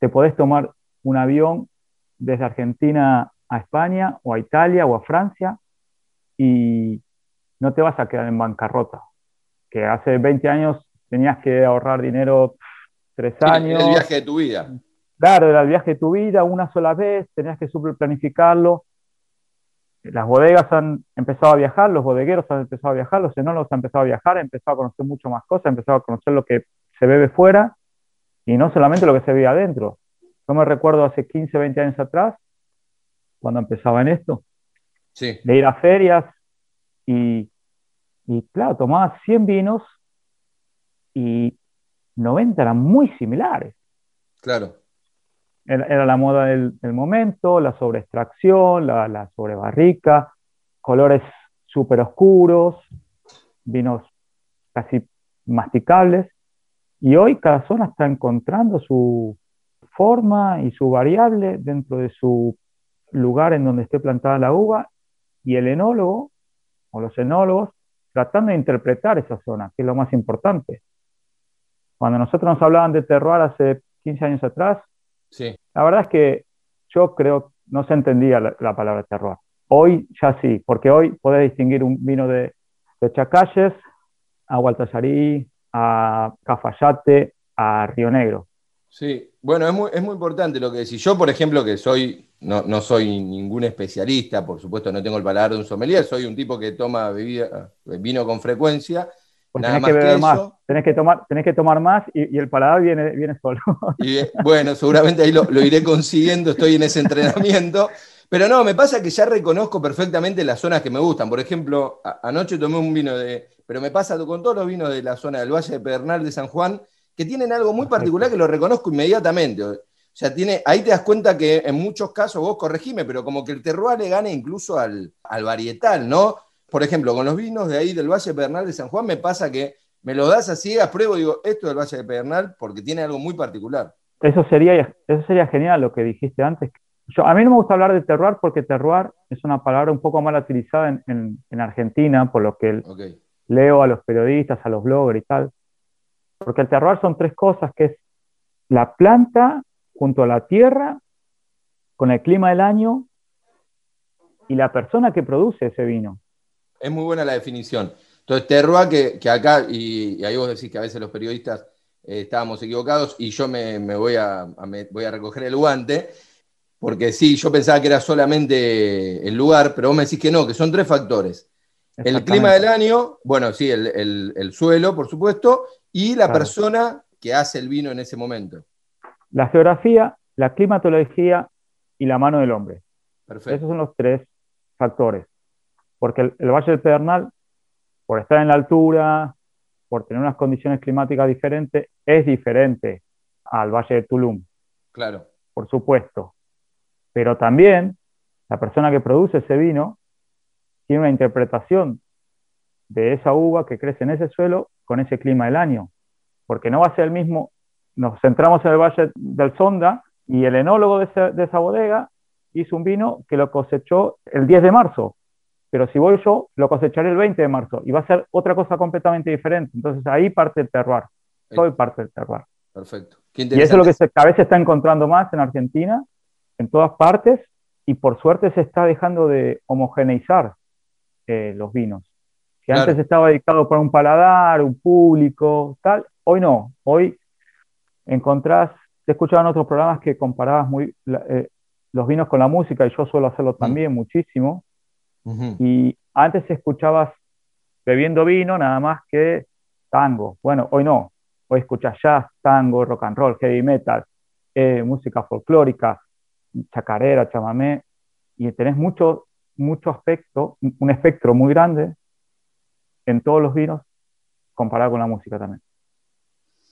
te podés tomar un avión desde Argentina a España o a Italia o a Francia y no te vas a quedar en bancarrota. Que hace 20 años tenías que ahorrar dinero tres años. el viaje de tu vida. Claro, era el viaje de tu vida una sola vez, tenías que super planificarlo. Las bodegas han empezado a viajar, los bodegueros han empezado a viajar, los enólogos han empezado a viajar, han empezado a conocer mucho más cosas, han empezado a conocer lo que se bebe fuera y no solamente lo que se bebe adentro. Yo me recuerdo hace 15, 20 años atrás, cuando empezaba en esto, sí. de ir a ferias y, y claro, tomaba 100 vinos y 90 eran muy similares. Claro. Era, la moda del, momento, la sobreextracción, la, la sobrebarrica, colores súper oscuros, vinos casi masticables. Y hoy cada zona está encontrando su forma y su variable dentro de su lugar en donde esté plantada la uva y el enólogo o los enólogos tratando de interpretar esa zona, que es lo más importante. Cuando nosotros nos hablaban de terroir hace 15 años atrás, sí. la verdad es que yo creo no se entendía la, palabra terroir. Hoy ya sí, porque hoy podés distinguir un vino de, de Chacalles a Gualtallarí, a Cafayate, a Río Negro. Sí, bueno, es muy, es muy importante lo que decís. Yo, por ejemplo, que soy, no, no, soy ningún especialista, por supuesto no tengo el paladar de un sommelier, soy un tipo que toma bebida, vino con frecuencia. Pues nada tenés que más, Tenés que tomar, tenés que tomar más y, el paladar viene, viene solo. Y, bueno, seguramente ahí lo, lo iré consiguiendo, estoy en ese entrenamiento. Pero no, me pasa que ya reconozco perfectamente las zonas que me gustan. Por ejemplo, anoche tomé un vino de. Pero me pasa con todos los vinos de la zona del Valle de Pedernal de San Juan, que tienen algo muy particular que lo reconozco inmediatamente. O sea, tiene, ahí te das cuenta que en muchos casos, vos corregime, pero como que el terroir le gana incluso al, al varietal, ¿no? Por ejemplo, con los vinos de ahí del Valle de Pedernal de San Juan, me pasa que me lo das así a prueba y digo, esto es del Valle de Pedernal porque tiene algo muy particular. Eso sería, eso sería genial lo que dijiste antes, a mí no me gusta hablar de terroir porque terroir es una palabra un poco mal utilizada en, Argentina, por lo que leo a los periodistas, a los bloggers y tal. Porque el terroir son tres cosas, que es la planta junto a la tierra, con el clima del año y la persona que produce ese vino. Es muy buena la definición. Entonces, terroir, que, acá, y, ahí vos decís que a veces los periodistas eh, estábamos equivocados, y yo me, voy, a, voy a recoger el guante, porque sí, yo pensaba que era solamente el lugar, pero vos me decís que no, que son tres factores. El clima del año, bueno, sí, el, suelo, por supuesto, y la persona que hace el vino en ese momento. La geografía, la climatología y la mano del hombre. Perfecto. Esos son los tres factores. Porque el, Valle del Pedernal, por estar en la altura, por tener unas condiciones climáticas diferentes, es diferente al Valle de Tulum. Claro. Por supuesto. Pero también la persona que produce ese vino tiene una interpretación de esa uva que crece en ese suelo con ese clima del año. Porque no va a ser el mismo, nos centramos en el Valle del Sonda y el enólogo de, esa bodega hizo un vino que lo cosechó el 10 de marzo. Pero si voy yo, lo cosecharé el 20 de marzo y va a ser otra cosa completamente diferente. Entonces ahí parte el terroir. Soy parte del terroir. Perfecto. y eso es lo que se, cada vez se está encontrando más en Argentina en todas partes y por suerte se está dejando de homogeneizar los vinos. Que antes estaba dedicado para un paladar, un público, tal, hoy no. Hoy encontrás, te escuchaba en otros programas que comparabas muy eh, los vinos con la música y yo suelo hacerlo mm. también muchísimo. Y antes escuchabas bebiendo vino nada más que tango. Bueno, hoy no. Hoy escuchas jazz, tango, rock and roll, heavy metal, eh, música folclórica, chacarera, chamamé, y tenés mucho, mucho aspecto, un espectro muy grande en todos los vinos comparado con la música también.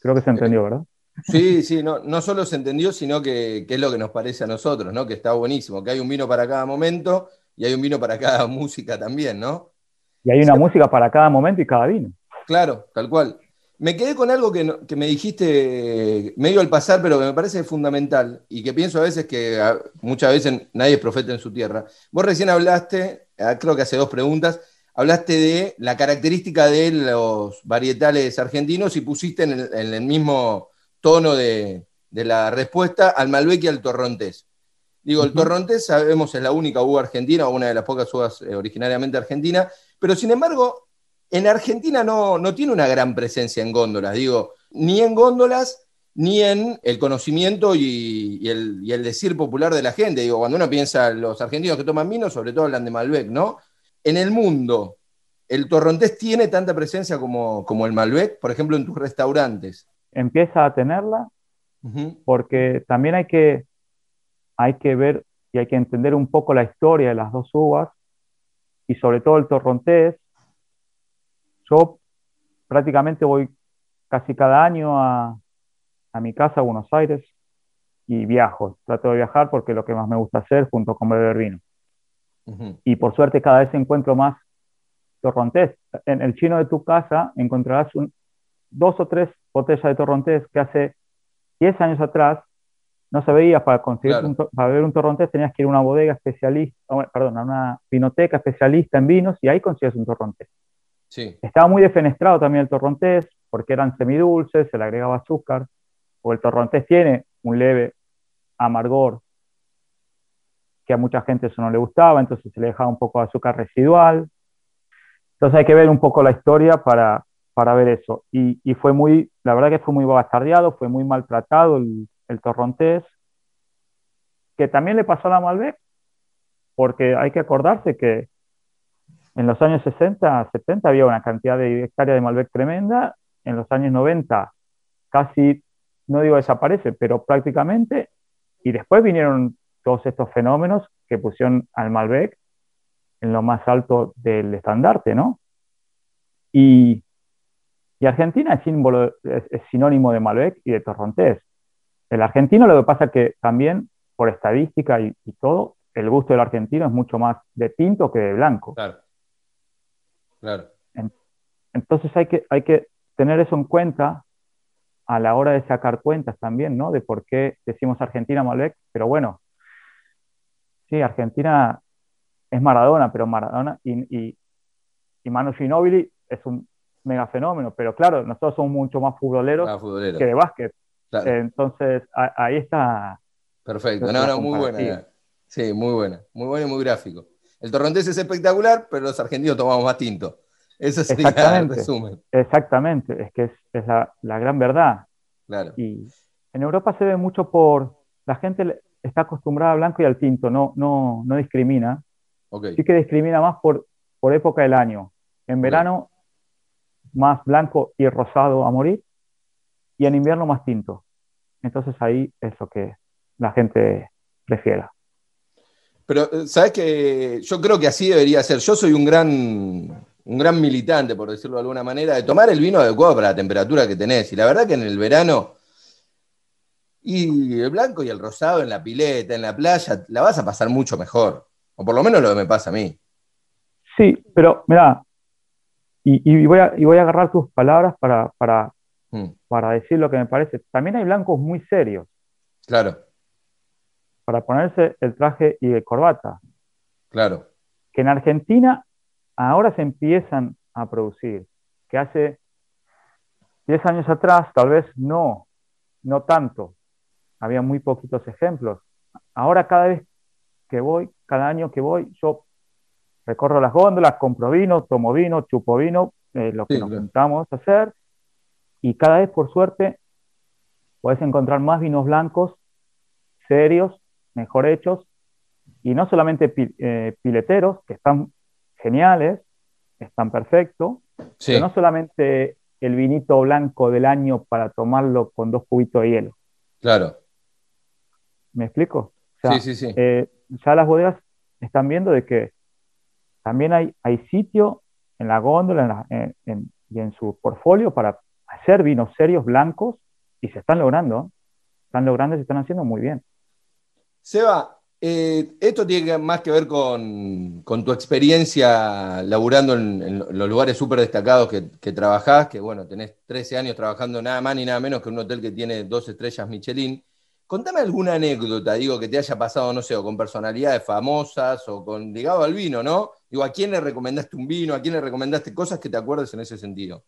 Creo que se entendió, ¿verdad? Sí, sí, no, no solo se entendió, sino que, es lo que nos parece a nosotros, ¿no? Que está buenísimo, que hay un vino para cada momento y hay un vino para cada [laughs] música también, ¿no? Y hay una música para cada momento y cada vino. Claro, tal cual. Me quedé con algo que, me dijiste medio al pasar, pero que me parece fundamental y que pienso a veces que muchas veces nadie es profeta en su tierra. Vos recién hablaste, ah, creo que hace dos preguntas, hablaste de la característica de los varietales argentinos y pusiste en el, mismo tono de, la respuesta al Malbec y al Torrontés. Digo, el Torrontés sabemos es la única uva argentina, o una de las pocas uvas eh, originariamente argentina, pero sin embargo en Argentina no, tiene una gran presencia en góndolas, digo, ni en góndolas ni en el conocimiento y, el, decir popular de la gente. Digo, cuando uno piensa los argentinos que toman vino, sobre todo hablan de Malbec, ¿no? En el mundo, ¿el torrontés tiene tanta presencia como, como el Malbec, por ejemplo, en tus restaurantes? Empieza a tenerla, porque también hay que, hay que ver y hay que entender un poco la historia de las dos uvas, y sobre todo el torrontés, yo prácticamente voy casi cada año a, mi casa a Buenos Aires y viajo. Trato de viajar porque es lo que más me gusta hacer junto con beber vino. Y por suerte cada vez encuentro más torrontés. En el chino de tu casa encontrarás un, dos o tres botellas de torrontés que hace 10 años atrás no se veía. Para conseguir para beber un torrontés tenías que ir a una bodega especialista, perdón, a una vinoteca especialista en vinos y ahí consigues un torrontés. Sí. Estaba muy defenestrado también el torrontés porque eran semidulces, se le agregaba azúcar, o el torrontés tiene un leve amargor que a mucha gente eso no le gustaba, entonces se le dejaba un poco de azúcar residual. Entonces hay que ver un poco la historia para, para ver eso. Y, y, fue muy, la verdad que fue muy bastardeado, fue muy maltratado el, el torrontés, que también le pasó a la Malbec, porque hay que acordarse que en los años 60, 70 había una cantidad de hectáreas de Malbec tremenda, en los años 90 casi, no digo desaparece, pero prácticamente, y después vinieron todos estos fenómenos que pusieron al Malbec en lo más alto del estandarte, ¿no? Y, Argentina es, símbolo, es, sinónimo de Malbec y de Torrontés. El argentino lo que pasa es que también, por estadística y, y, todo, el gusto del argentino es mucho más de tinto que de blanco. Claro. Claro. En, entonces hay que, hay que tener eso en cuenta a la hora de sacar cuentas también, ¿no? De por qué decimos Argentina Malbec, pero bueno, sí, Argentina es Maradona, pero Maradona y, y, y Manu Ginóbili es un mega fenómeno, pero claro, nosotros somos mucho más futboleros Ah, futbolero. que de básquet. Claro. Entonces, a- ahí está. Perfecto, no, no, muy buena. Sí, muy buena, muy buena y muy gráfico. El torrontés es espectacular, pero los argentinos tomamos más tinto. Eso sería el Exactamente. resumen. Exactamente, es que es, es la, la gran verdad. Claro. Y en Europa se ve mucho por. La gente está acostumbrada al blanco y al tinto, no, no, no discrimina. Ok. sí que discrimina más por, por época del año. En verano, más blanco y rosado a morir, y en invierno más tinto. Entonces ahí es lo que la gente prefiere. Pero, eh, ¿sabes que Yo creo que así debería ser. Yo soy un gran, un gran militante, por decirlo de alguna manera, de tomar el vino adecuado para la temperatura que tenés. Y la verdad que en el verano, y el blanco y el rosado en la pileta, en la playa, la vas a pasar mucho mejor. O por lo menos lo que me pasa a mí. Sí, pero mira, y, y voy, a, y voy a agarrar tus palabras para, para, Mm, para decir lo que me parece. También hay blancos muy serios claro, para ponerse el traje y de corbata, claro. que en Argentina ahora se empiezan a producir, que hace 10 años atrás tal vez no, no tanto, había muy poquitos ejemplos. Ahora cada vez que voy, cada año que voy, yo recorro las góndolas, compro vino, tomo vino, chupo vino, eh, lo que Sí, nos claro. juntamos a hacer, y cada vez por suerte puedes encontrar más vinos blancos serios, mejor hechos, y no solamente pi- eh, pileteros, que están geniales, están perfectos, Sí, pero no solamente el vinito blanco del año para tomarlo con dos cubitos de hielo. claro. ¿Me explico? O sea, Sí, sí, sí. eh, ya las bodegas están viendo de que también hay, hay sitio en la góndola en la- en- en- y en su portfolio para hacer vinos serios blancos y se están logrando. ¿eh? Están logrando y se están haciendo muy bien. Seba, eh, esto tiene más que ver con, tu experiencia laburando en, los lugares súper destacados que, que trabajás, que bueno, tenés 13 años trabajando nada más ni nada menos que un hotel que tiene dos estrellas Michelin. Contame alguna anécdota, digo, que te haya pasado, no sé, con personalidades famosas o con ligado al vino, ¿no? Digo, ¿a quién le recomendaste un vino? ¿A quién le recomendaste cosas que te acuerdes en ese sentido?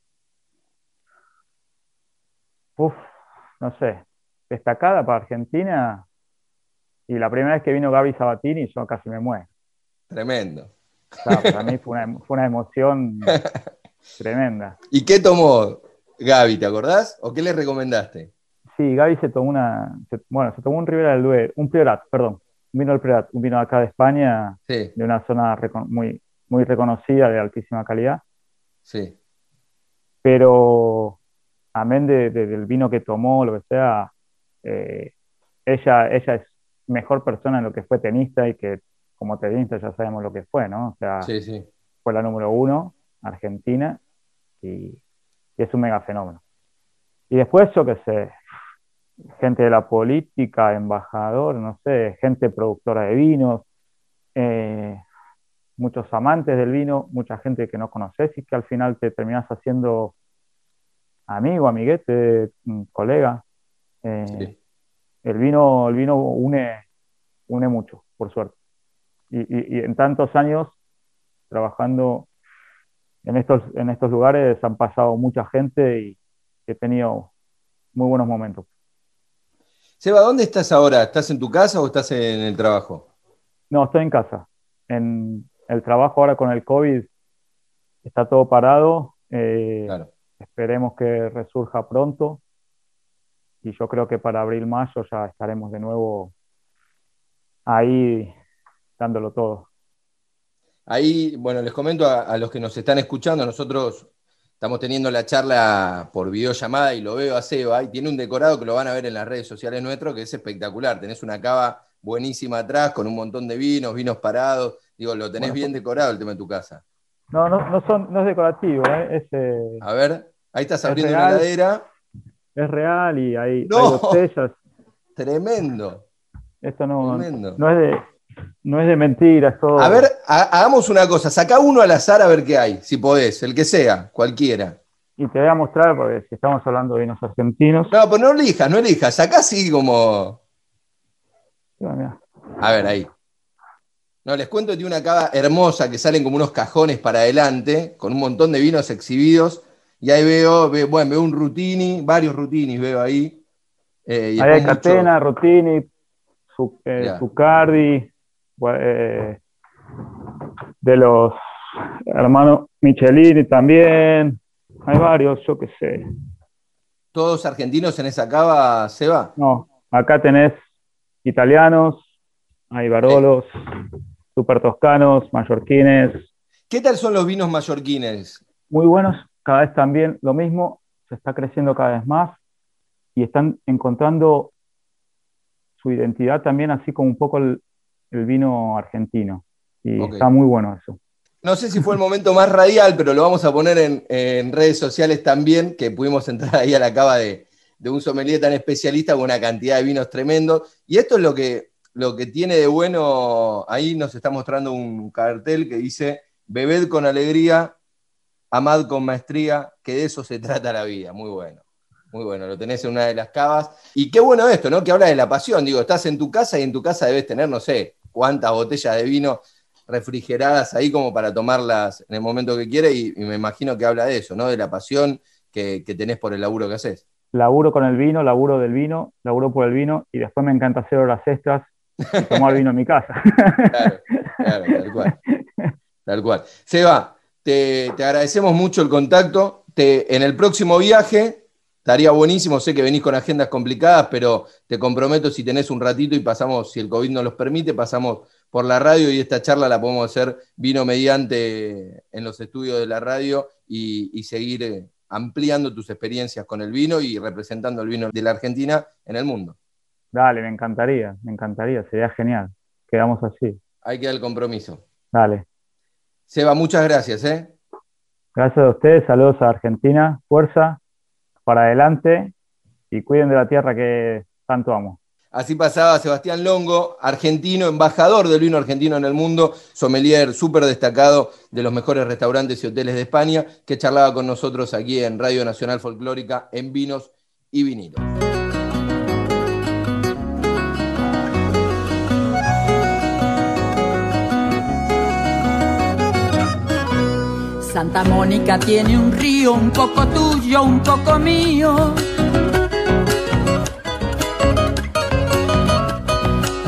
Uf, no sé, destacada para Argentina. Y la primera vez que vino Gaby Sabatini, yo casi me muero. Tremendo. Claro, para mí fue una, fue una emoción [laughs] tremenda. ¿Y qué tomó Gaby, te acordás? ¿O qué le recomendaste? Sí, Gaby se tomó una, se- bueno, se tomó un Ribera del Duero, un Priorat, perdón, un vino del Priorat, un vino de acá de España, Sí, de una zona recon- muy, muy reconocida, de altísima calidad, sí. pero amén de, de- del vino que tomó, lo que sea, eh, ella, ella es mejor persona en lo que fue tenista y que como tenista ya sabemos lo que fue, ¿no? O sea, Sí, sí. fue la número uno, Argentina, y, y es un mega fenómeno. Y después, yo qué sé, gente de la política, embajador, no sé, gente productora de vinos, eh, muchos amantes del vino, mucha gente que no conoces y que al final te terminas haciendo amigo, amiguete, colega. Eh, el vino, el vino une, une mucho, por suerte. Y, en tantos años trabajando en estos, en estos lugares han pasado mucha gente y he tenido muy buenos momentos. Seba, ¿dónde estás ahora? ¿Estás en tu casa o estás en el trabajo? No, estoy en casa. En el trabajo ahora con el COVID está todo parado. Eh, esperemos que resurja pronto. Y yo creo que para abril, mayo ya estaremos de nuevo ahí dándolo todo. Ahí, bueno, les comento a, los que nos están escuchando, nosotros estamos teniendo la charla por videollamada y lo veo a Seba y tiene un decorado que lo van a ver en las redes sociales nuestras que es espectacular. Tenés una cava buenísima atrás con un montón de vinos, vinos parados. Digo, lo tenés bien decorado el tema de tu casa. No, no, no, son, no es decorativo, ¿eh? eh a ver, ahí estás abriendo una heladera. Es real y hay, botellas. Tremendo. Esto no, no es de, no es de mentira, todo. A ver, hagamos una cosa, saca uno al azar a ver qué hay, si podés, el que sea, cualquiera. Y te voy a mostrar, porque si estamos hablando de vinos argentinos. No, pero no elijas, no elijas, saca así como. A ver, ahí. No, les cuento de una cava hermosa que salen como unos cajones para adelante, con un montón de vinos exhibidos. Y ahí veo, bueno, veo un Rutini, varios Rutinis veo ahí. Eh, ahí hay Catena, Rutini, eh, Zucardi, eh, de los hermanos Michelini también. Hay varios, yo qué sé. ¿Todos argentinos en esa cava, Seba? No, acá tenés italianos, hay barolos, super toscanos, mallorquines. ¿Qué tal son los vinos mallorquines? Muy buenos, cada vez también lo mismo, se está creciendo cada vez más y están encontrando su identidad también, así como un poco el, vino argentino. Y está muy bueno eso. No sé si fue el momento más radial, pero lo vamos a poner en, redes sociales también, que pudimos entrar ahí a la cava de, un sommelier tan especialista con una cantidad de vinos tremendos. Y esto es lo que, lo que tiene de bueno, ahí nos está mostrando un cartel que dice, bebed con alegría, amad con maestría, que de eso se trata la vida. Muy bueno. Muy bueno, lo tenés en una de las cavas. Y qué bueno esto, ¿no? Que habla de la pasión. Digo, estás en tu casa y en tu casa debes tener, no sé, cuántas botellas de vino refrigeradas ahí como para tomarlas en el momento que quieras. Y, me imagino que habla de eso, ¿no? De la pasión que, tenés por el laburo que haces. Laburo con el vino, laburo del vino, laburo por el vino y después me encanta hacer horas extras y tomar vino en mi casa. [laughs] claro, claro, tal cual. Tal cual. Seba, te, te agradecemos mucho el contacto. Te, en el próximo viaje Estaría buenísimo, sé que venís con agendas complicadas, pero te comprometo si tenés un ratito y pasamos, si el COVID nos los permite, pasamos por la radio y esta charla la podemos hacer vino mediante en los estudios de la radio y, seguir eh, ampliando tus experiencias con el vino y representando el vino de la Argentina en el mundo. Dale, me encantaría, me encantaría, sería genial. Quedamos así. Hay que dar el compromiso. Dale. Seba, muchas gracias. ¿eh? Gracias a ustedes, saludos a Argentina, fuerza para adelante y cuiden de la tierra que tanto amo. Así pasaba Sebastián Longo, argentino, embajador del vino argentino en el mundo, sommelier súper destacado de los mejores restaurantes y hoteles de España, que charlaba con nosotros aquí en Radio Nacional Folclórica en Vinos y Vinilos. Santa Mónica tiene un río, un poco tuyo, un poco mío.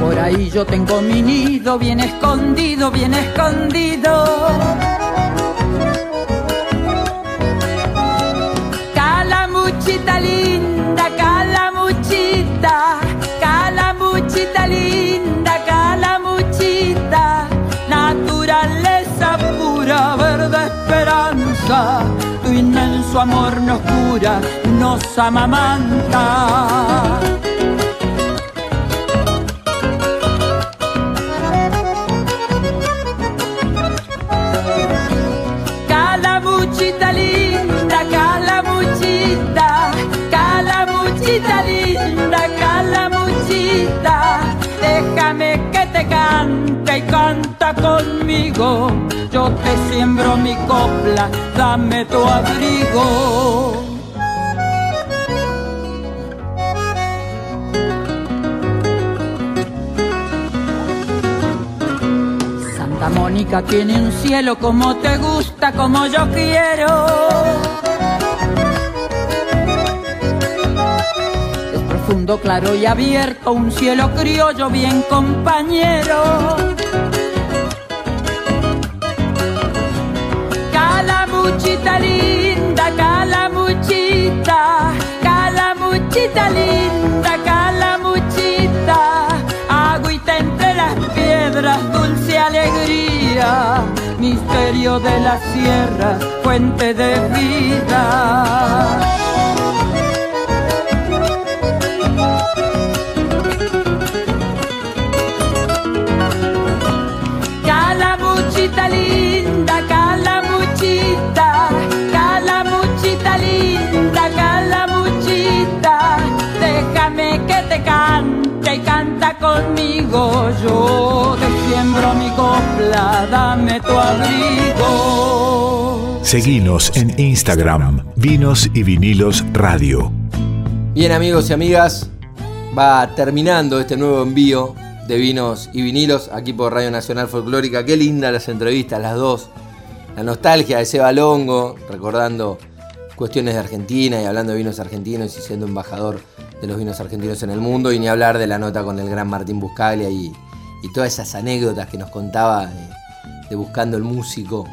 Por ahí yo tengo mi nido, bien escondido, bien escondido. Calamuchita linda, tu inmenso amor nos cura, nos amamanta. Calamuchita linda, calamuchita, calamuchita linda, calamuchita, déjame que te cante y canta conmigo te siembro mi copla, dame tu abrigo. Santa Mónica tiene un cielo como te gusta, como yo quiero. Es profundo, claro y abierto, un cielo criollo bien compañero. Linda, calamuchita, calamuchita linda, calamuchita, agüita entre las piedras, dulce alegría, misterio de la sierra, fuente de vida. Canta conmigo, yo te siembro mi copla, dame tu abrigo. Seguinos en Instagram, Vinos y Vinilos Radio. Bien amigos y amigas, va terminando este nuevo envío de vinos y vinilos aquí por Radio Nacional Folclórica. Qué lindas las entrevistas, las dos. La nostalgia de Seba Longo, recordando cuestiones de Argentina y hablando de vinos argentinos y siendo embajador de los vinos argentinos en el mundo. Y ni hablar de la nota con el gran Martín Buscaglia y, y todas esas anécdotas que nos contaba de, Buscando el Músico,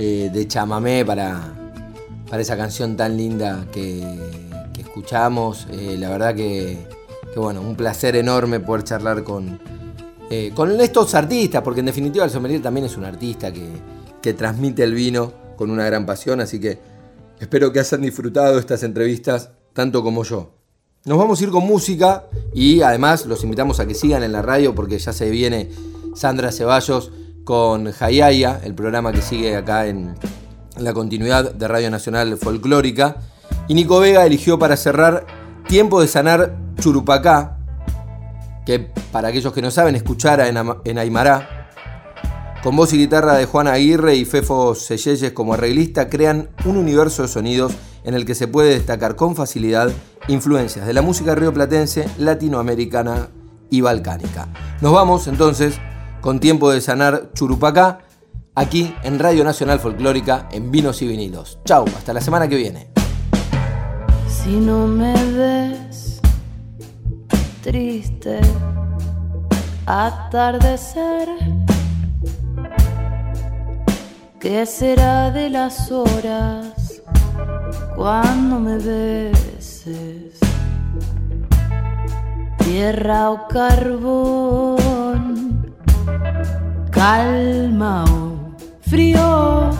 eh, de Chamamé para, para esa canción tan linda que, escuchamos. Eh, la verdad que, que, bueno, un placer enorme poder charlar con, eh, con estos artistas, porque en definitiva el sommelier también es un artista que, que transmite el vino con una gran pasión, así que espero que hayan disfrutado estas entrevistas tanto como yo. Nos vamos a ir con música y además los invitamos a que sigan en la radio porque ya se viene Sandra Ceballos con Hayaya, el programa que sigue acá en la continuidad de Radio Nacional Folclórica. Y Nico Vega eligió para cerrar Tiempo de Sanar Churupacá, que para aquellos que no saben, escuchara en, en. Con voz y guitarra de Juan Aguirre y Fefo Sellelles como arreglista, crean un universo de sonidos en el que se puede destacar con facilidad influencias de la música rioplatense, latinoamericana y balcánica. Nos vamos entonces con Tiempo de Sanar Churupacá, aquí en Radio Nacional Folclórica, en Vinos y Vinilos. Chau, hasta la semana que viene. Si no me ves triste, atardecer, ¿qué será de las horas cuando me beses? Tierra o carbón, calma o frío.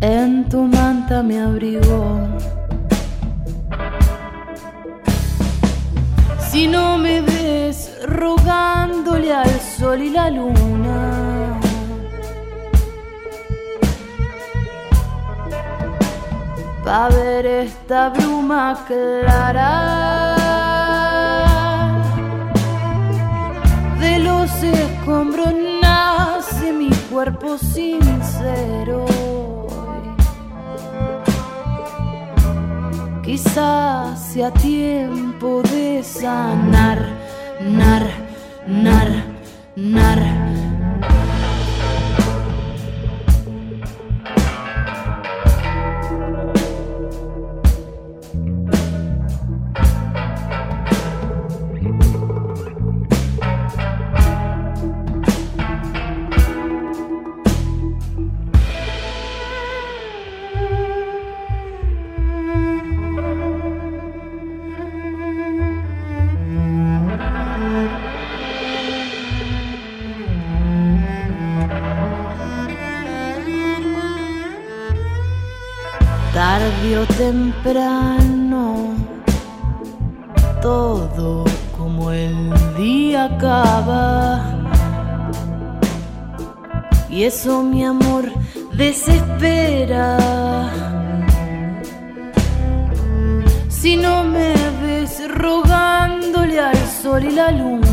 En tu manta me abrigo. Si no me ves rogándole al sol y la luna. Pa' ver esta bruma clara de los escombros nace mi cuerpo sincero. Quizás sea tiempo de sanar, nar, nar, nar. Temprano, todo como el día acaba. Y eso, mi amor, desespera. Si no me ves rogándole al sol y la luna.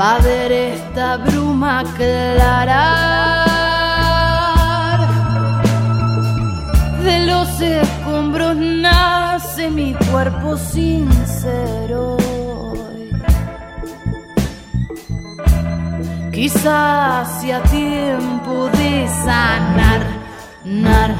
Va a ver esta bruma aclarar. De los escombros nace mi cuerpo sincero. Quizás sea tiempo de sanar, nar, nar, nar.